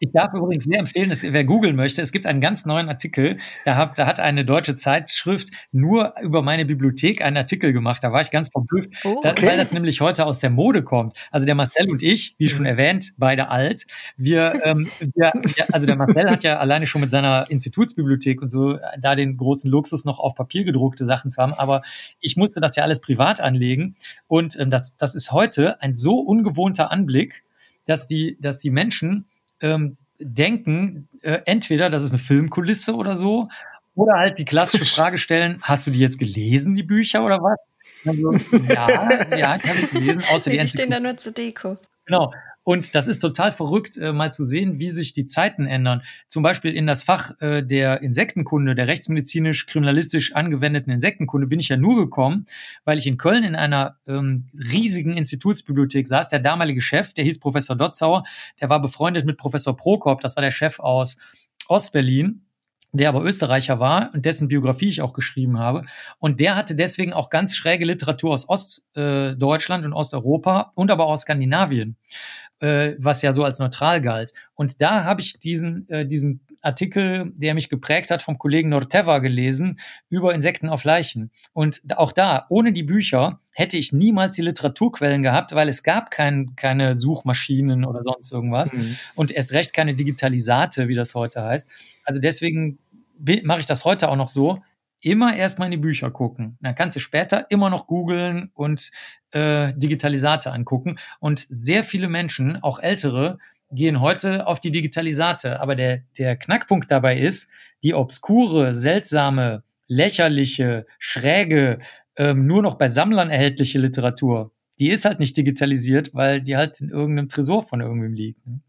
Ich darf übrigens sehr empfehlen, dass wer googeln möchte, es gibt einen ganz neuen Artikel. Da, hab, da hat eine deutsche Zeitschrift nur über meine Bibliothek einen Artikel gemacht. Da war ich ganz verblüfft, oh, okay. da, weil das nämlich heute aus der Mode kommt. Also der Marcel und ich, wie schon mhm. erwähnt, beide alt. Wir, ähm, wir, also der Marcel hat ja alleine schon mit seiner Institutsbibliothek und so da den großen Luxus noch auf Papier gedruckte Sachen zu haben. Aber ich musste das ja alles privat anlegen und ähm, das, das ist heute ein so ungewohnter Anblick, dass die, dass die Menschen ähm, denken, äh, entweder das ist eine Filmkulisse oder so, oder halt die klassische Frage stellen, hast du die jetzt gelesen, die Bücher oder was? Also, *laughs* ja, ja, habe ich gelesen. Außer die, die stehen da nur zur Deko. Genau. Und das ist total verrückt, äh, mal zu sehen, wie sich die Zeiten ändern. Zum Beispiel in das Fach äh, der Insektenkunde, der rechtsmedizinisch-kriminalistisch angewendeten Insektenkunde bin ich ja nur gekommen, weil ich in Köln in einer ähm, riesigen Institutsbibliothek saß. Der damalige Chef, der hieß Professor Dotzauer, der war befreundet mit Professor Prokop, das war der Chef aus Ostberlin der aber Österreicher war und dessen Biografie ich auch geschrieben habe. Und der hatte deswegen auch ganz schräge Literatur aus Ostdeutschland äh, und Osteuropa und aber auch aus Skandinavien, äh, was ja so als neutral galt. Und da habe ich diesen, äh, diesen Artikel, der mich geprägt hat, vom Kollegen Norteva gelesen über Insekten auf Leichen. Und auch da, ohne die Bücher, hätte ich niemals die Literaturquellen gehabt, weil es gab kein, keine Suchmaschinen oder sonst irgendwas mhm. und erst recht keine Digitalisate, wie das heute heißt. Also deswegen mache ich das heute auch noch so, immer erstmal in die Bücher gucken. Dann kannst du später immer noch googeln und äh, Digitalisate angucken. Und sehr viele Menschen, auch ältere, gehen heute auf die Digitalisate. Aber der, der Knackpunkt dabei ist, die obskure, seltsame, lächerliche, schräge, ähm, nur noch bei Sammlern erhältliche Literatur, die ist halt nicht digitalisiert, weil die halt in irgendeinem Tresor von irgendwem liegt. Ne?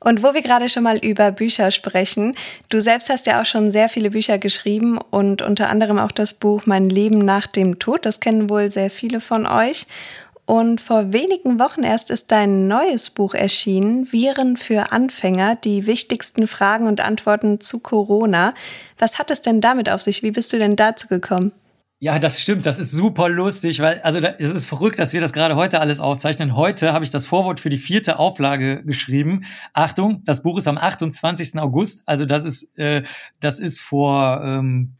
Und wo wir gerade schon mal über Bücher sprechen, du selbst hast ja auch schon sehr viele Bücher geschrieben und unter anderem auch das Buch Mein Leben nach dem Tod. Das kennen wohl sehr viele von euch. Und vor wenigen Wochen erst ist dein neues Buch erschienen, Viren für Anfänger, die wichtigsten Fragen und Antworten zu Corona. Was hat es denn damit auf sich? Wie bist du denn dazu gekommen? Ja, das stimmt. Das ist super lustig, weil, also, es ist verrückt, dass wir das gerade heute alles aufzeichnen. Heute habe ich das Vorwort für die vierte Auflage geschrieben. Achtung, das Buch ist am 28. August. Also, das ist, äh, das ist vor, ähm,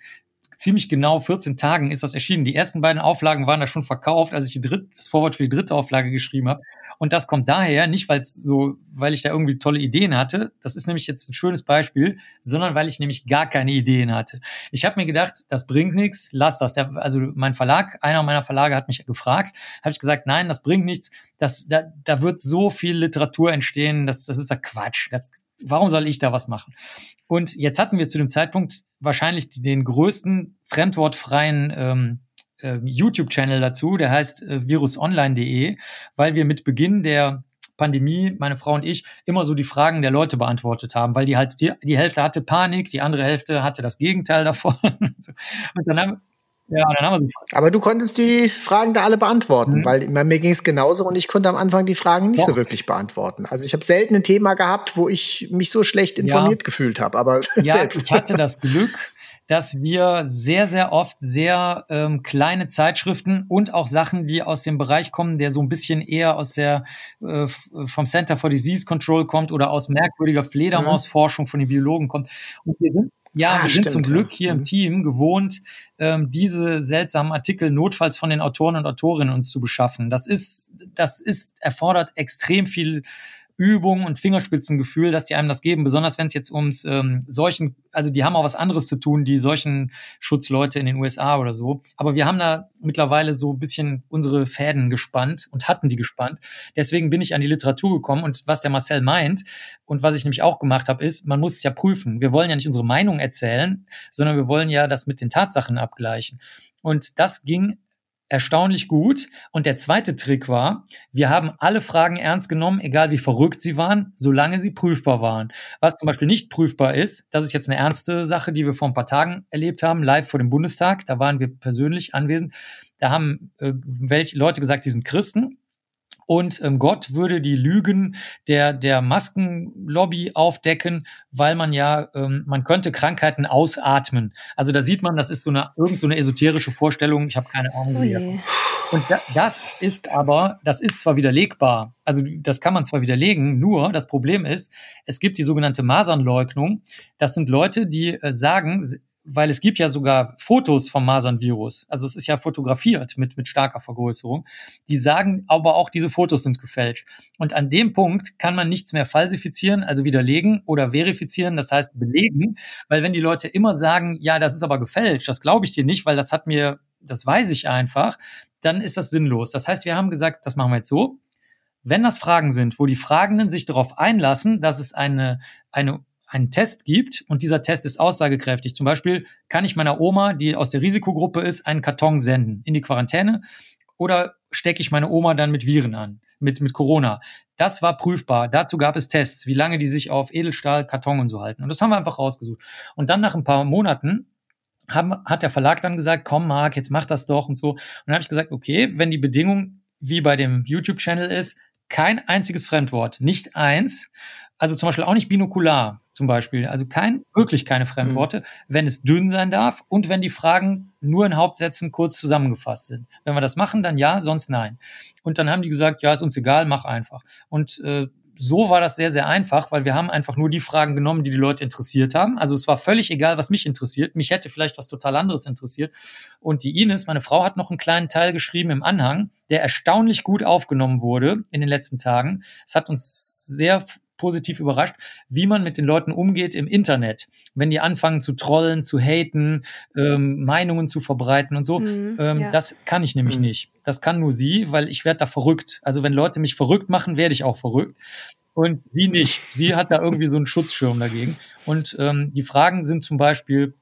ziemlich genau 14 Tagen ist das erschienen. Die ersten beiden Auflagen waren da schon verkauft, als ich die dritte, das Vorwort für die dritte Auflage geschrieben habe. Und das kommt daher nicht, weil es so, weil ich da irgendwie tolle Ideen hatte. Das ist nämlich jetzt ein schönes Beispiel, sondern weil ich nämlich gar keine Ideen hatte. Ich habe mir gedacht, das bringt nichts, lass das. Der, also mein Verlag, einer meiner Verlage hat mich gefragt, habe ich gesagt, nein, das bringt nichts. Das, da, da wird so viel Literatur entstehen, das, das ist ja Quatsch. Das, warum soll ich da was machen? Und jetzt hatten wir zu dem Zeitpunkt wahrscheinlich den größten fremdwortfreien ähm, äh, YouTube-Channel dazu, der heißt äh, virusonline.de, weil wir mit Beginn der Pandemie, meine Frau und ich, immer so die Fragen der Leute beantwortet haben, weil die halt, die, die Hälfte hatte Panik, die andere Hälfte hatte das Gegenteil davon. *laughs* und dann haben, ja, dann haben wir sie. Aber du konntest die Fragen da alle beantworten, mhm. weil mir ging es genauso und ich konnte am Anfang die Fragen nicht Doch. so wirklich beantworten. Also ich habe selten ein Thema gehabt, wo ich mich so schlecht informiert ja. gefühlt habe. Aber *laughs* ja, selbst. ich hatte das Glück, dass wir sehr, sehr oft sehr ähm, kleine Zeitschriften und auch Sachen, die aus dem Bereich kommen, der so ein bisschen eher aus der äh, vom Center for Disease Control kommt oder aus merkwürdiger Fledermausforschung von den Biologen kommt. Und wir sind ja, ah, wir sind zum Glück hier mhm. im Team gewohnt, ähm, diese seltsamen Artikel notfalls von den Autoren und Autorinnen uns zu beschaffen. Das ist, das ist, erfordert extrem viel Übung und Fingerspitzengefühl, dass die einem das geben, besonders wenn es jetzt ums ähm, solchen, also die haben auch was anderes zu tun, die solchen Schutzleute in den USA oder so. Aber wir haben da mittlerweile so ein bisschen unsere Fäden gespannt und hatten die gespannt. Deswegen bin ich an die Literatur gekommen und was der Marcel meint und was ich nämlich auch gemacht habe, ist, man muss es ja prüfen. Wir wollen ja nicht unsere Meinung erzählen, sondern wir wollen ja das mit den Tatsachen abgleichen. Und das ging erstaunlich gut. Und der zweite Trick war, wir haben alle Fragen ernst genommen, egal wie verrückt sie waren, solange sie prüfbar waren. Was zum Beispiel nicht prüfbar ist, das ist jetzt eine ernste Sache, die wir vor ein paar Tagen erlebt haben, live vor dem Bundestag. Da waren wir persönlich anwesend. Da haben äh, welche Leute gesagt, die sind Christen und ähm, Gott würde die Lügen der, der Maskenlobby aufdecken, weil man ja, ähm, man könnte Krankheiten ausatmen. Also da sieht man, das ist so eine, irgend so eine esoterische Vorstellung, ich habe keine Ahnung. Oh und da, das ist aber, das ist zwar widerlegbar, also das kann man zwar widerlegen, nur das Problem ist, es gibt die sogenannte Masernleugnung. Das sind Leute, die äh, sagen, weil es gibt ja sogar Fotos vom Masernvirus. Also es ist ja fotografiert mit, mit starker Vergrößerung. Die sagen aber auch, diese Fotos sind gefälscht. Und an dem Punkt kann man nichts mehr falsifizieren, also widerlegen oder verifizieren, das heißt belegen. Weil wenn die Leute immer sagen, ja, das ist aber gefälscht, das glaube ich dir nicht, weil das hat mir, das weiß ich einfach, dann ist das sinnlos. Das heißt, wir haben gesagt, das machen wir jetzt so. Wenn das Fragen sind, wo die Fragenden sich darauf einlassen, dass es eine, eine einen Test gibt und dieser Test ist aussagekräftig. Zum Beispiel kann ich meiner Oma, die aus der Risikogruppe ist, einen Karton senden in die Quarantäne oder stecke ich meine Oma dann mit Viren an, mit, mit Corona. Das war prüfbar. Dazu gab es Tests, wie lange die sich auf Edelstahl, Karton und so halten. Und das haben wir einfach rausgesucht. Und dann nach ein paar Monaten haben, hat der Verlag dann gesagt, komm Marc, jetzt mach das doch und so. Und dann habe ich gesagt, okay, wenn die Bedingung wie bei dem YouTube-Channel ist, kein einziges Fremdwort, nicht eins, also zum Beispiel auch nicht binokular zum Beispiel, also kein, wirklich keine Fremdworte, mhm. wenn es dünn sein darf und wenn die Fragen nur in Hauptsätzen kurz zusammengefasst sind. Wenn wir das machen, dann ja, sonst nein. Und dann haben die gesagt, ja, ist uns egal, mach einfach. Und äh, so war das sehr, sehr einfach, weil wir haben einfach nur die Fragen genommen, die die Leute interessiert haben. Also es war völlig egal, was mich interessiert. Mich hätte vielleicht was total anderes interessiert. Und die Ines, meine Frau, hat noch einen kleinen Teil geschrieben im Anhang, der erstaunlich gut aufgenommen wurde in den letzten Tagen. Es hat uns sehr positiv überrascht, wie man mit den Leuten umgeht im Internet, wenn die anfangen zu trollen, zu haten, ähm, Meinungen zu verbreiten und so. Mhm, ähm, ja. Das kann ich nämlich mhm. nicht. Das kann nur sie, weil ich werde da verrückt. Also wenn Leute mich verrückt machen, werde ich auch verrückt. Und sie nicht. Sie hat da irgendwie so einen Schutzschirm dagegen. Und ähm, die Fragen sind zum Beispiel,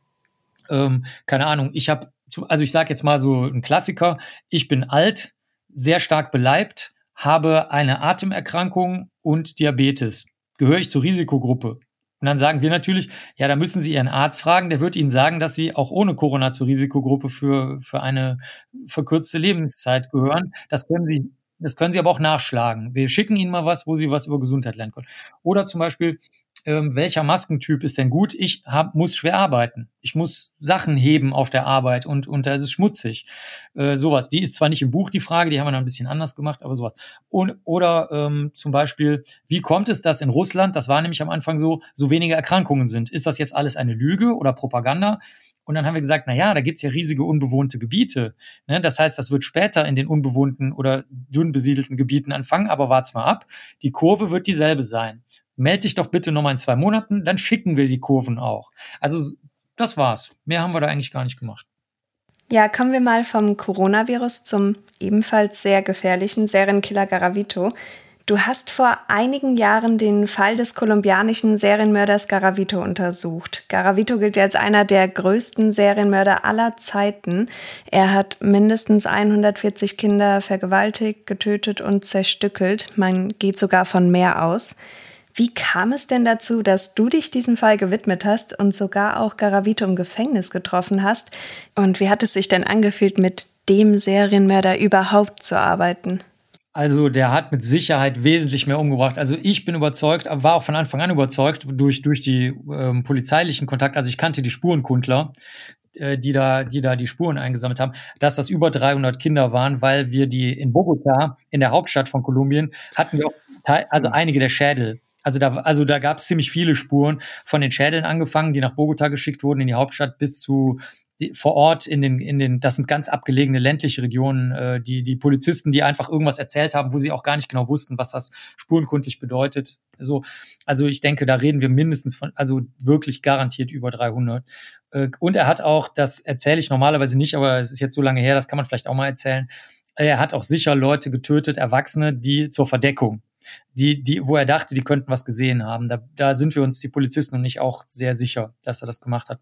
ähm, keine Ahnung, ich habe, also ich sage jetzt mal so ein Klassiker, ich bin alt, sehr stark beleibt, habe eine Atemerkrankung und Diabetes. Gehöre ich zur Risikogruppe? Und dann sagen wir natürlich, ja, da müssen Sie Ihren Arzt fragen, der wird Ihnen sagen, dass Sie auch ohne Corona zur Risikogruppe für, für eine verkürzte Lebenszeit gehören. Das können Sie, das können Sie aber auch nachschlagen. Wir schicken Ihnen mal was, wo Sie was über Gesundheit lernen können. Oder zum Beispiel, ähm, welcher Maskentyp ist denn gut? Ich hab, muss schwer arbeiten. Ich muss Sachen heben auf der Arbeit und, und da ist es schmutzig. Äh, sowas. Die ist zwar nicht im Buch die Frage, die haben wir dann ein bisschen anders gemacht, aber sowas. Und, oder ähm, zum Beispiel, wie kommt es, dass in Russland, das war nämlich am Anfang so, so wenige Erkrankungen sind? Ist das jetzt alles eine Lüge oder Propaganda? Und dann haben wir gesagt, na ja, da gibt's ja riesige unbewohnte Gebiete. Ne? Das heißt, das wird später in den unbewohnten oder dünn besiedelten Gebieten anfangen, aber wart's mal ab. Die Kurve wird dieselbe sein melde dich doch bitte nochmal in zwei Monaten, dann schicken wir die Kurven auch. Also das war's. Mehr haben wir da eigentlich gar nicht gemacht. Ja, kommen wir mal vom Coronavirus zum ebenfalls sehr gefährlichen Serienkiller Garavito. Du hast vor einigen Jahren den Fall des kolumbianischen Serienmörders Garavito untersucht. Garavito gilt als einer der größten Serienmörder aller Zeiten. Er hat mindestens 140 Kinder vergewaltigt, getötet und zerstückelt. Man geht sogar von mehr aus. Wie kam es denn dazu, dass du dich diesem Fall gewidmet hast und sogar auch Garavito im Gefängnis getroffen hast? Und wie hat es sich denn angefühlt, mit dem Serienmörder überhaupt zu arbeiten? Also der hat mit Sicherheit wesentlich mehr umgebracht. Also ich bin überzeugt, war auch von Anfang an überzeugt durch, durch die ähm, polizeilichen Kontakte. Also ich kannte die Spurenkundler, äh, die da, die da die Spuren eingesammelt haben, dass das über 300 Kinder waren, weil wir die in Bogota, in der Hauptstadt von Kolumbien, hatten wir auch also einige der Schädel also da, also da gab es ziemlich viele Spuren von den Schädeln angefangen, die nach Bogota geschickt wurden in die Hauptstadt bis zu die, vor Ort in den, in den, das sind ganz abgelegene ländliche Regionen, äh, die, die Polizisten, die einfach irgendwas erzählt haben, wo sie auch gar nicht genau wussten, was das spurenkundig bedeutet. So, also ich denke, da reden wir mindestens von, also wirklich garantiert über 300. Äh, und er hat auch, das erzähle ich normalerweise nicht, aber es ist jetzt so lange her, das kann man vielleicht auch mal erzählen. Er hat auch sicher Leute getötet, Erwachsene, die zur Verdeckung die, die, wo er dachte, die könnten was gesehen haben. Da, da sind wir uns, die Polizisten und ich, auch sehr sicher, dass er das gemacht hat.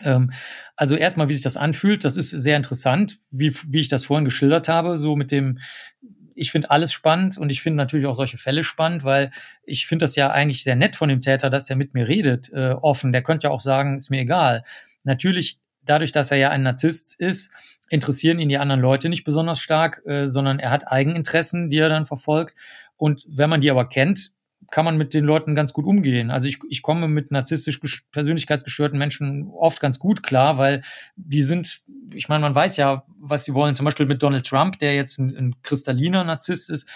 Ähm, also erstmal, wie sich das anfühlt, das ist sehr interessant, wie, wie ich das vorhin geschildert habe, so mit dem, ich finde alles spannend und ich finde natürlich auch solche Fälle spannend, weil ich finde das ja eigentlich sehr nett von dem Täter, dass er mit mir redet, äh, offen. Der könnte ja auch sagen, ist mir egal. Natürlich, dadurch, dass er ja ein Narzisst ist, interessieren ihn die anderen Leute nicht besonders stark, äh, sondern er hat Eigeninteressen, die er dann verfolgt. Und wenn man die aber kennt, kann man mit den Leuten ganz gut umgehen. Also ich, ich komme mit narzisstisch persönlichkeitsgestörten Menschen oft ganz gut klar, weil die sind, ich meine, man weiß ja, was sie wollen. Zum Beispiel mit Donald Trump, der jetzt ein, ein kristalliner Narzisst ist,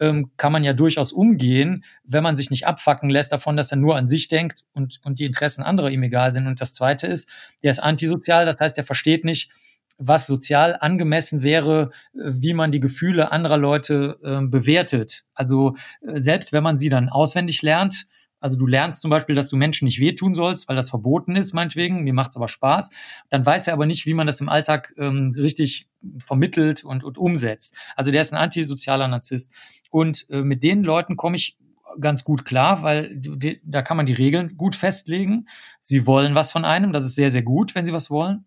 ähm, kann man ja durchaus umgehen, wenn man sich nicht abfacken lässt davon, dass er nur an sich denkt und, und die Interessen anderer ihm egal sind. Und das Zweite ist, der ist antisozial, das heißt, er versteht nicht, was sozial angemessen wäre, äh, wie man die Gefühle anderer Leute äh, bewertet. Also äh, selbst wenn man sie dann auswendig lernt, also du lernst zum Beispiel, dass du Menschen nicht wehtun sollst, weil das verboten ist, meinetwegen, mir macht's aber Spaß, dann weiß er aber nicht, wie man das im Alltag ähm, richtig vermittelt und, und umsetzt. Also der ist ein antisozialer Narzisst. Und äh, mit den Leuten komme ich ganz gut klar, weil die, da kann man die Regeln gut festlegen. Sie wollen was von einem, das ist sehr, sehr gut, wenn sie was wollen.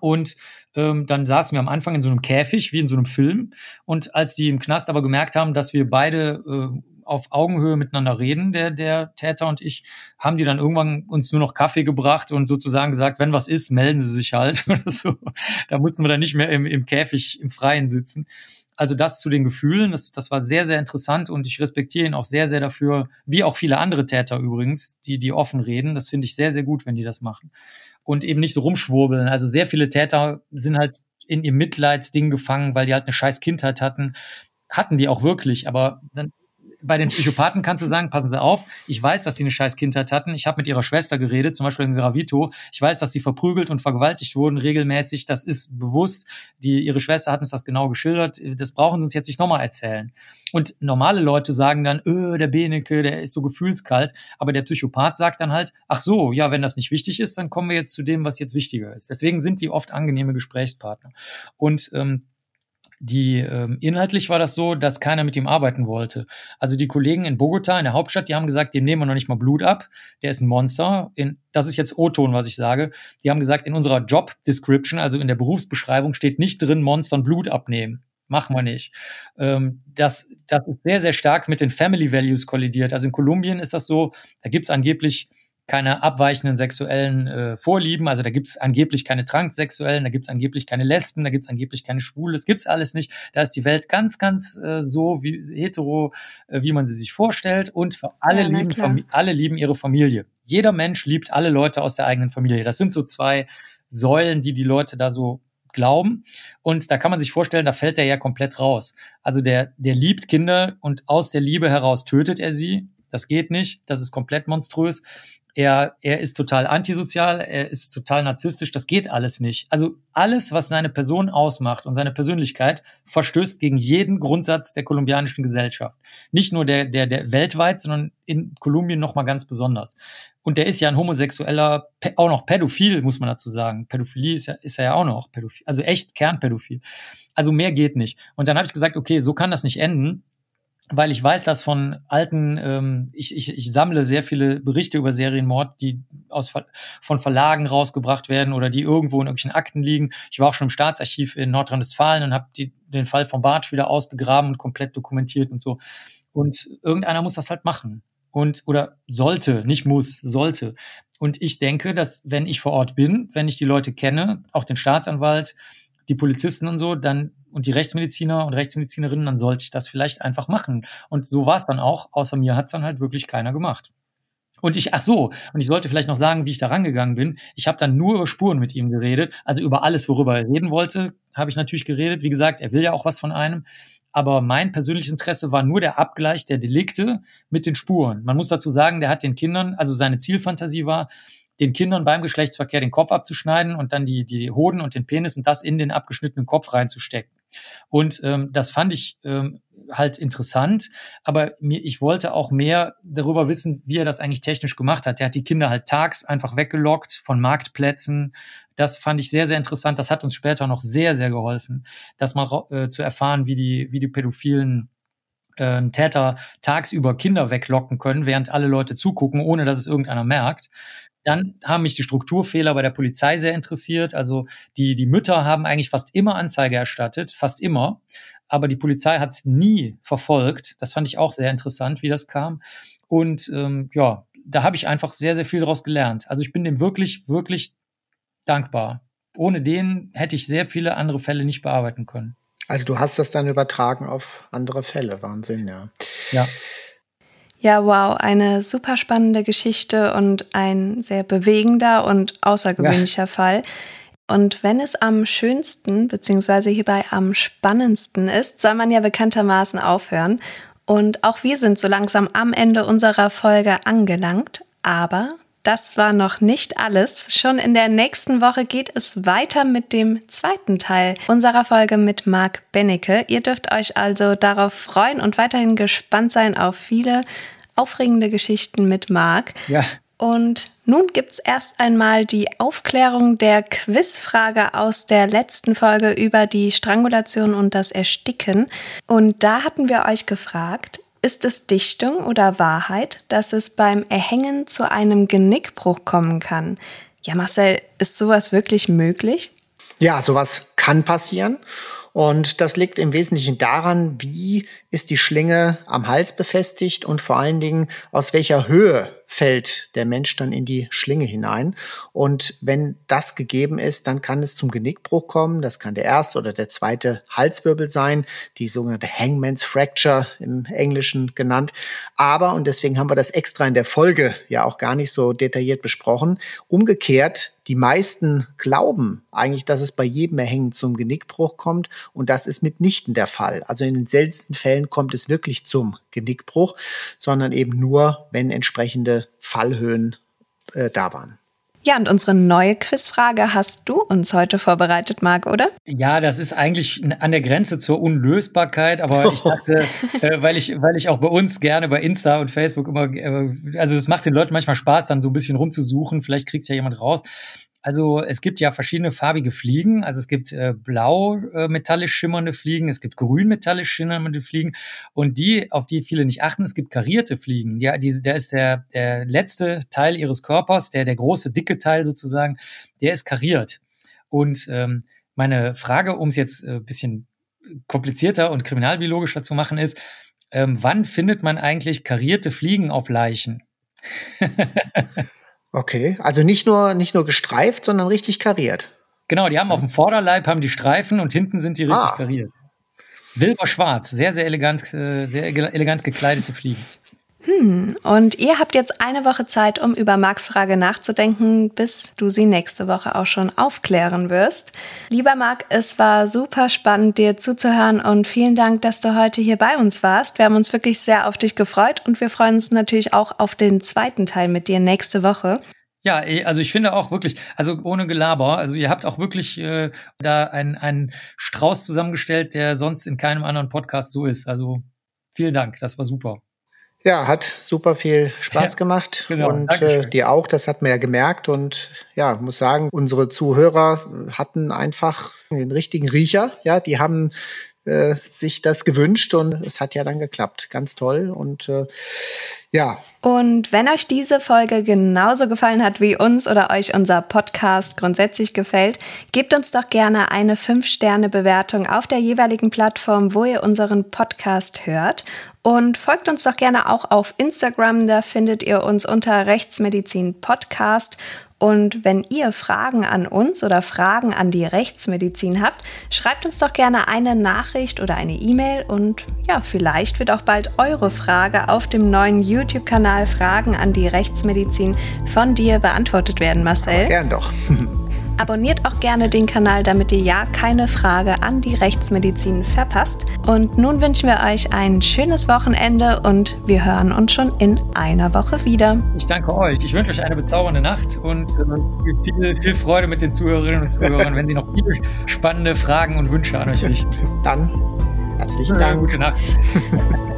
Und ähm, dann saßen wir am Anfang in so einem Käfig, wie in so einem Film. Und als die im Knast aber gemerkt haben, dass wir beide äh, auf Augenhöhe miteinander reden, der, der Täter und ich, haben die dann irgendwann uns nur noch Kaffee gebracht und sozusagen gesagt, wenn was ist, melden sie sich halt *laughs* oder so. Da mussten wir dann nicht mehr im, im Käfig im Freien sitzen. Also das zu den Gefühlen, das, das war sehr, sehr interessant und ich respektiere ihn auch sehr, sehr dafür, wie auch viele andere Täter übrigens, die, die offen reden. Das finde ich sehr, sehr gut, wenn die das machen. Und eben nicht so rumschwurbeln. Also sehr viele Täter sind halt in ihr Mitleidsding gefangen, weil die halt eine scheiß Kindheit hatten. Hatten die auch wirklich, aber dann bei den Psychopathen kannst du sagen, passen Sie auf, ich weiß, dass sie eine scheiß Kindheit hatten. Ich habe mit ihrer Schwester geredet, zum Beispiel in Gravito. Ich weiß, dass sie verprügelt und vergewaltigt wurden regelmäßig. Das ist bewusst. Die, ihre Schwester hat uns das genau geschildert. Das brauchen sie uns jetzt nicht nochmal erzählen. Und normale Leute sagen dann, öh, der Beneke, der ist so gefühlskalt. Aber der Psychopath sagt dann halt, ach so, ja, wenn das nicht wichtig ist, dann kommen wir jetzt zu dem, was jetzt wichtiger ist. Deswegen sind die oft angenehme Gesprächspartner. Und ähm, die ähm, inhaltlich war das so, dass keiner mit ihm arbeiten wollte. Also die Kollegen in Bogota, in der Hauptstadt, die haben gesagt, dem nehmen wir noch nicht mal Blut ab. Der ist ein Monster. In, das ist jetzt O-Ton, was ich sage. Die haben gesagt, in unserer Job Description, also in der Berufsbeschreibung, steht nicht drin, Monstern Blut abnehmen. Machen wir nicht. Ähm, das, das ist sehr, sehr stark mit den Family Values kollidiert. Also in Kolumbien ist das so, da gibt's angeblich keine abweichenden sexuellen äh, Vorlieben. Also da gibt's angeblich keine Transsexuellen, da gibt's angeblich keine Lesben, da gibt's angeblich keine Schwule. Das gibt's alles nicht. Da ist die Welt ganz, ganz äh, so wie hetero, äh, wie man sie sich vorstellt. Und für alle, ja, lieben alle lieben ihre Familie. Jeder Mensch liebt alle Leute aus der eigenen Familie. Das sind so zwei Säulen, die die Leute da so glauben. Und da kann man sich vorstellen, da fällt der ja komplett raus. Also der, der liebt Kinder und aus der Liebe heraus tötet er sie. Das geht nicht. Das ist komplett monströs er, er ist total antisozial, er ist total narzisstisch, das geht alles nicht. Also alles, was seine Person ausmacht und seine Persönlichkeit, verstößt gegen jeden Grundsatz der kolumbianischen Gesellschaft. Nicht nur der, der, der weltweit, sondern in Kolumbien nochmal ganz besonders. Und der ist ja ein homosexueller, auch noch pädophil, muss man dazu sagen. Pädophilie ist ja, ist ja auch noch pädophil, also echt Kernpädophil. Also mehr geht nicht. Und dann habe ich gesagt, okay, so kann das nicht enden weil ich weiß, dass von alten, ähm, ich, ich, ich sammle sehr viele Berichte über Serienmord, die aus von Verlagen rausgebracht werden oder die irgendwo in irgendwelchen Akten liegen. Ich war auch schon im Staatsarchiv in Nordrhein-Westfalen und habe den Fall von Bartsch wieder ausgegraben und komplett dokumentiert und so. Und irgendeiner muss das halt machen. Und, oder sollte, nicht muss, sollte. Und ich denke, dass wenn ich vor Ort bin, wenn ich die Leute kenne, auch den Staatsanwalt, die Polizisten und so, dann und die Rechtsmediziner und Rechtsmedizinerinnen, dann sollte ich das vielleicht einfach machen. Und so war es dann auch. Außer mir hat es dann halt wirklich keiner gemacht. Und ich, ach so, und ich sollte vielleicht noch sagen, wie ich da rangegangen bin. Ich habe dann nur über Spuren mit ihm geredet, also über alles, worüber er reden wollte, habe ich natürlich geredet. Wie gesagt, er will ja auch was von einem. Aber mein persönliches Interesse war nur der Abgleich der Delikte mit den Spuren. Man muss dazu sagen, der hat den Kindern, also seine Zielfantasie war, den Kindern beim Geschlechtsverkehr den Kopf abzuschneiden und dann die, die Hoden und den Penis und das in den abgeschnittenen Kopf reinzustecken. Und ähm, das fand ich ähm, halt interessant, aber mir, ich wollte auch mehr darüber wissen, wie er das eigentlich technisch gemacht hat. Er hat die Kinder halt tags einfach weggelockt von Marktplätzen. Das fand ich sehr, sehr interessant. Das hat uns später noch sehr, sehr geholfen, das mal äh, zu erfahren, wie die, wie die pädophilen äh, Täter tagsüber Kinder weglocken können, während alle Leute zugucken, ohne dass es irgendeiner merkt. Dann haben mich die Strukturfehler bei der Polizei sehr interessiert. Also die, die Mütter haben eigentlich fast immer Anzeige erstattet, fast immer. Aber die Polizei hat es nie verfolgt. Das fand ich auch sehr interessant, wie das kam. Und ähm, ja, da habe ich einfach sehr, sehr viel daraus gelernt. Also ich bin dem wirklich, wirklich dankbar. Ohne den hätte ich sehr viele andere Fälle nicht bearbeiten können. Also du hast das dann übertragen auf andere Fälle. Wahnsinn, ja. Ja. Ja, wow, eine super spannende Geschichte und ein sehr bewegender und außergewöhnlicher ja. Fall. Und wenn es am schönsten beziehungsweise hierbei am spannendsten ist, soll man ja bekanntermaßen aufhören. Und auch wir sind so langsam am Ende unserer Folge angelangt. Aber das war noch nicht alles. Schon in der nächsten Woche geht es weiter mit dem zweiten Teil unserer Folge mit Marc Bennecke. Ihr dürft euch also darauf freuen und weiterhin gespannt sein auf viele aufregende Geschichten mit Marc. Ja. Und nun gibt's erst einmal die Aufklärung der Quizfrage aus der letzten Folge über die Strangulation und das Ersticken. Und da hatten wir euch gefragt, ist es Dichtung oder Wahrheit, dass es beim Erhängen zu einem Genickbruch kommen kann? Ja, Marcel, ist sowas wirklich möglich? Ja, sowas kann passieren. Und das liegt im Wesentlichen daran, wie ist die Schlinge am Hals befestigt und vor allen Dingen aus welcher Höhe fällt der Mensch dann in die Schlinge hinein. Und wenn das gegeben ist, dann kann es zum Genickbruch kommen. Das kann der erste oder der zweite Halswirbel sein, die sogenannte Hangman's Fracture im Englischen genannt. Aber, und deswegen haben wir das extra in der Folge ja auch gar nicht so detailliert besprochen, umgekehrt die meisten glauben eigentlich, dass es bei jedem Erhängen zum Genickbruch kommt und das ist mitnichten der Fall. Also in den seltensten Fällen kommt es wirklich zum Genickbruch, sondern eben nur, wenn entsprechende Fallhöhen äh, da waren. Ja, und unsere neue Quizfrage hast du uns heute vorbereitet, Marc, oder? Ja, das ist eigentlich an der Grenze zur Unlösbarkeit, aber ich *laughs* dachte, äh, weil ich, weil ich auch bei uns gerne bei Insta und Facebook immer, äh, also es macht den Leuten manchmal Spaß, dann so ein bisschen rumzusuchen, vielleicht kriegt ja jemand raus. Also es gibt ja verschiedene farbige Fliegen. Also es gibt äh, blau äh, metallisch schimmernde Fliegen, es gibt grün metallisch schimmernde Fliegen und die, auf die viele nicht achten, es gibt karierte Fliegen. Ja, die, der ist der, der letzte Teil ihres Körpers, der, der große, dicke Teil sozusagen, der ist kariert. Und ähm, meine Frage, um es jetzt ein äh, bisschen komplizierter und kriminalbiologischer zu machen, ist, ähm, wann findet man eigentlich karierte Fliegen auf Leichen? *laughs* Okay, also nicht nur, nicht nur gestreift, sondern richtig kariert. Genau, die haben auf dem Vorderleib haben die Streifen und hinten sind die richtig ah. kariert. Silberschwarz, sehr, sehr elegant, äh, sehr elegant gekleidete Fliegen. Hm, und ihr habt jetzt eine Woche Zeit, um über Marks Frage nachzudenken, bis du sie nächste Woche auch schon aufklären wirst. Lieber Marc, es war super spannend, dir zuzuhören und vielen Dank, dass du heute hier bei uns warst. Wir haben uns wirklich sehr auf dich gefreut und wir freuen uns natürlich auch auf den zweiten Teil mit dir nächste Woche. Ja, eh, also ich finde auch wirklich, also ohne Gelaber, also ihr habt auch wirklich äh, da einen, einen Strauß zusammengestellt, der sonst in keinem anderen Podcast so ist. Also vielen Dank, das war super. Ja, hat super viel Spaß gemacht genau, und äh, dir auch, das hat man ja gemerkt und ja, muss sagen, unsere Zuhörer hatten einfach den richtigen Riecher, ja, die haben äh, sich das gewünscht und es hat ja dann geklappt. Ganz toll und äh, ja. Und wenn euch diese Folge genauso gefallen hat wie uns oder euch unser Podcast grundsätzlich gefällt, gebt uns doch gerne eine 5-Sterne-Bewertung auf der jeweiligen Plattform, wo ihr unseren Podcast hört. Und folgt uns doch gerne auch auf Instagram, da findet ihr uns unter Rechtsmedizin Podcast. Und wenn ihr Fragen an uns oder Fragen an die Rechtsmedizin habt, schreibt uns doch gerne eine Nachricht oder eine E-Mail und ja, vielleicht wird auch bald eure Frage auf dem neuen YouTube-Kanal Fragen an die Rechtsmedizin von dir beantwortet werden, Marcel. Aber gern doch. *laughs* Abonniert auch gerne den Kanal, damit ihr ja keine Frage an die Rechtsmedizin verpasst. Und nun wünschen wir euch ein schönes Wochenende und wir hören uns schon in einer Woche wieder. Ich danke euch. Ich wünsche euch eine bezaubernde Nacht und äh, viel, viel Freude mit den Zuhörerinnen und Zuhörern, wenn sie noch viele spannende Fragen und Wünsche an euch richten. Dann herzlichen Dank. Gute Nacht. *laughs*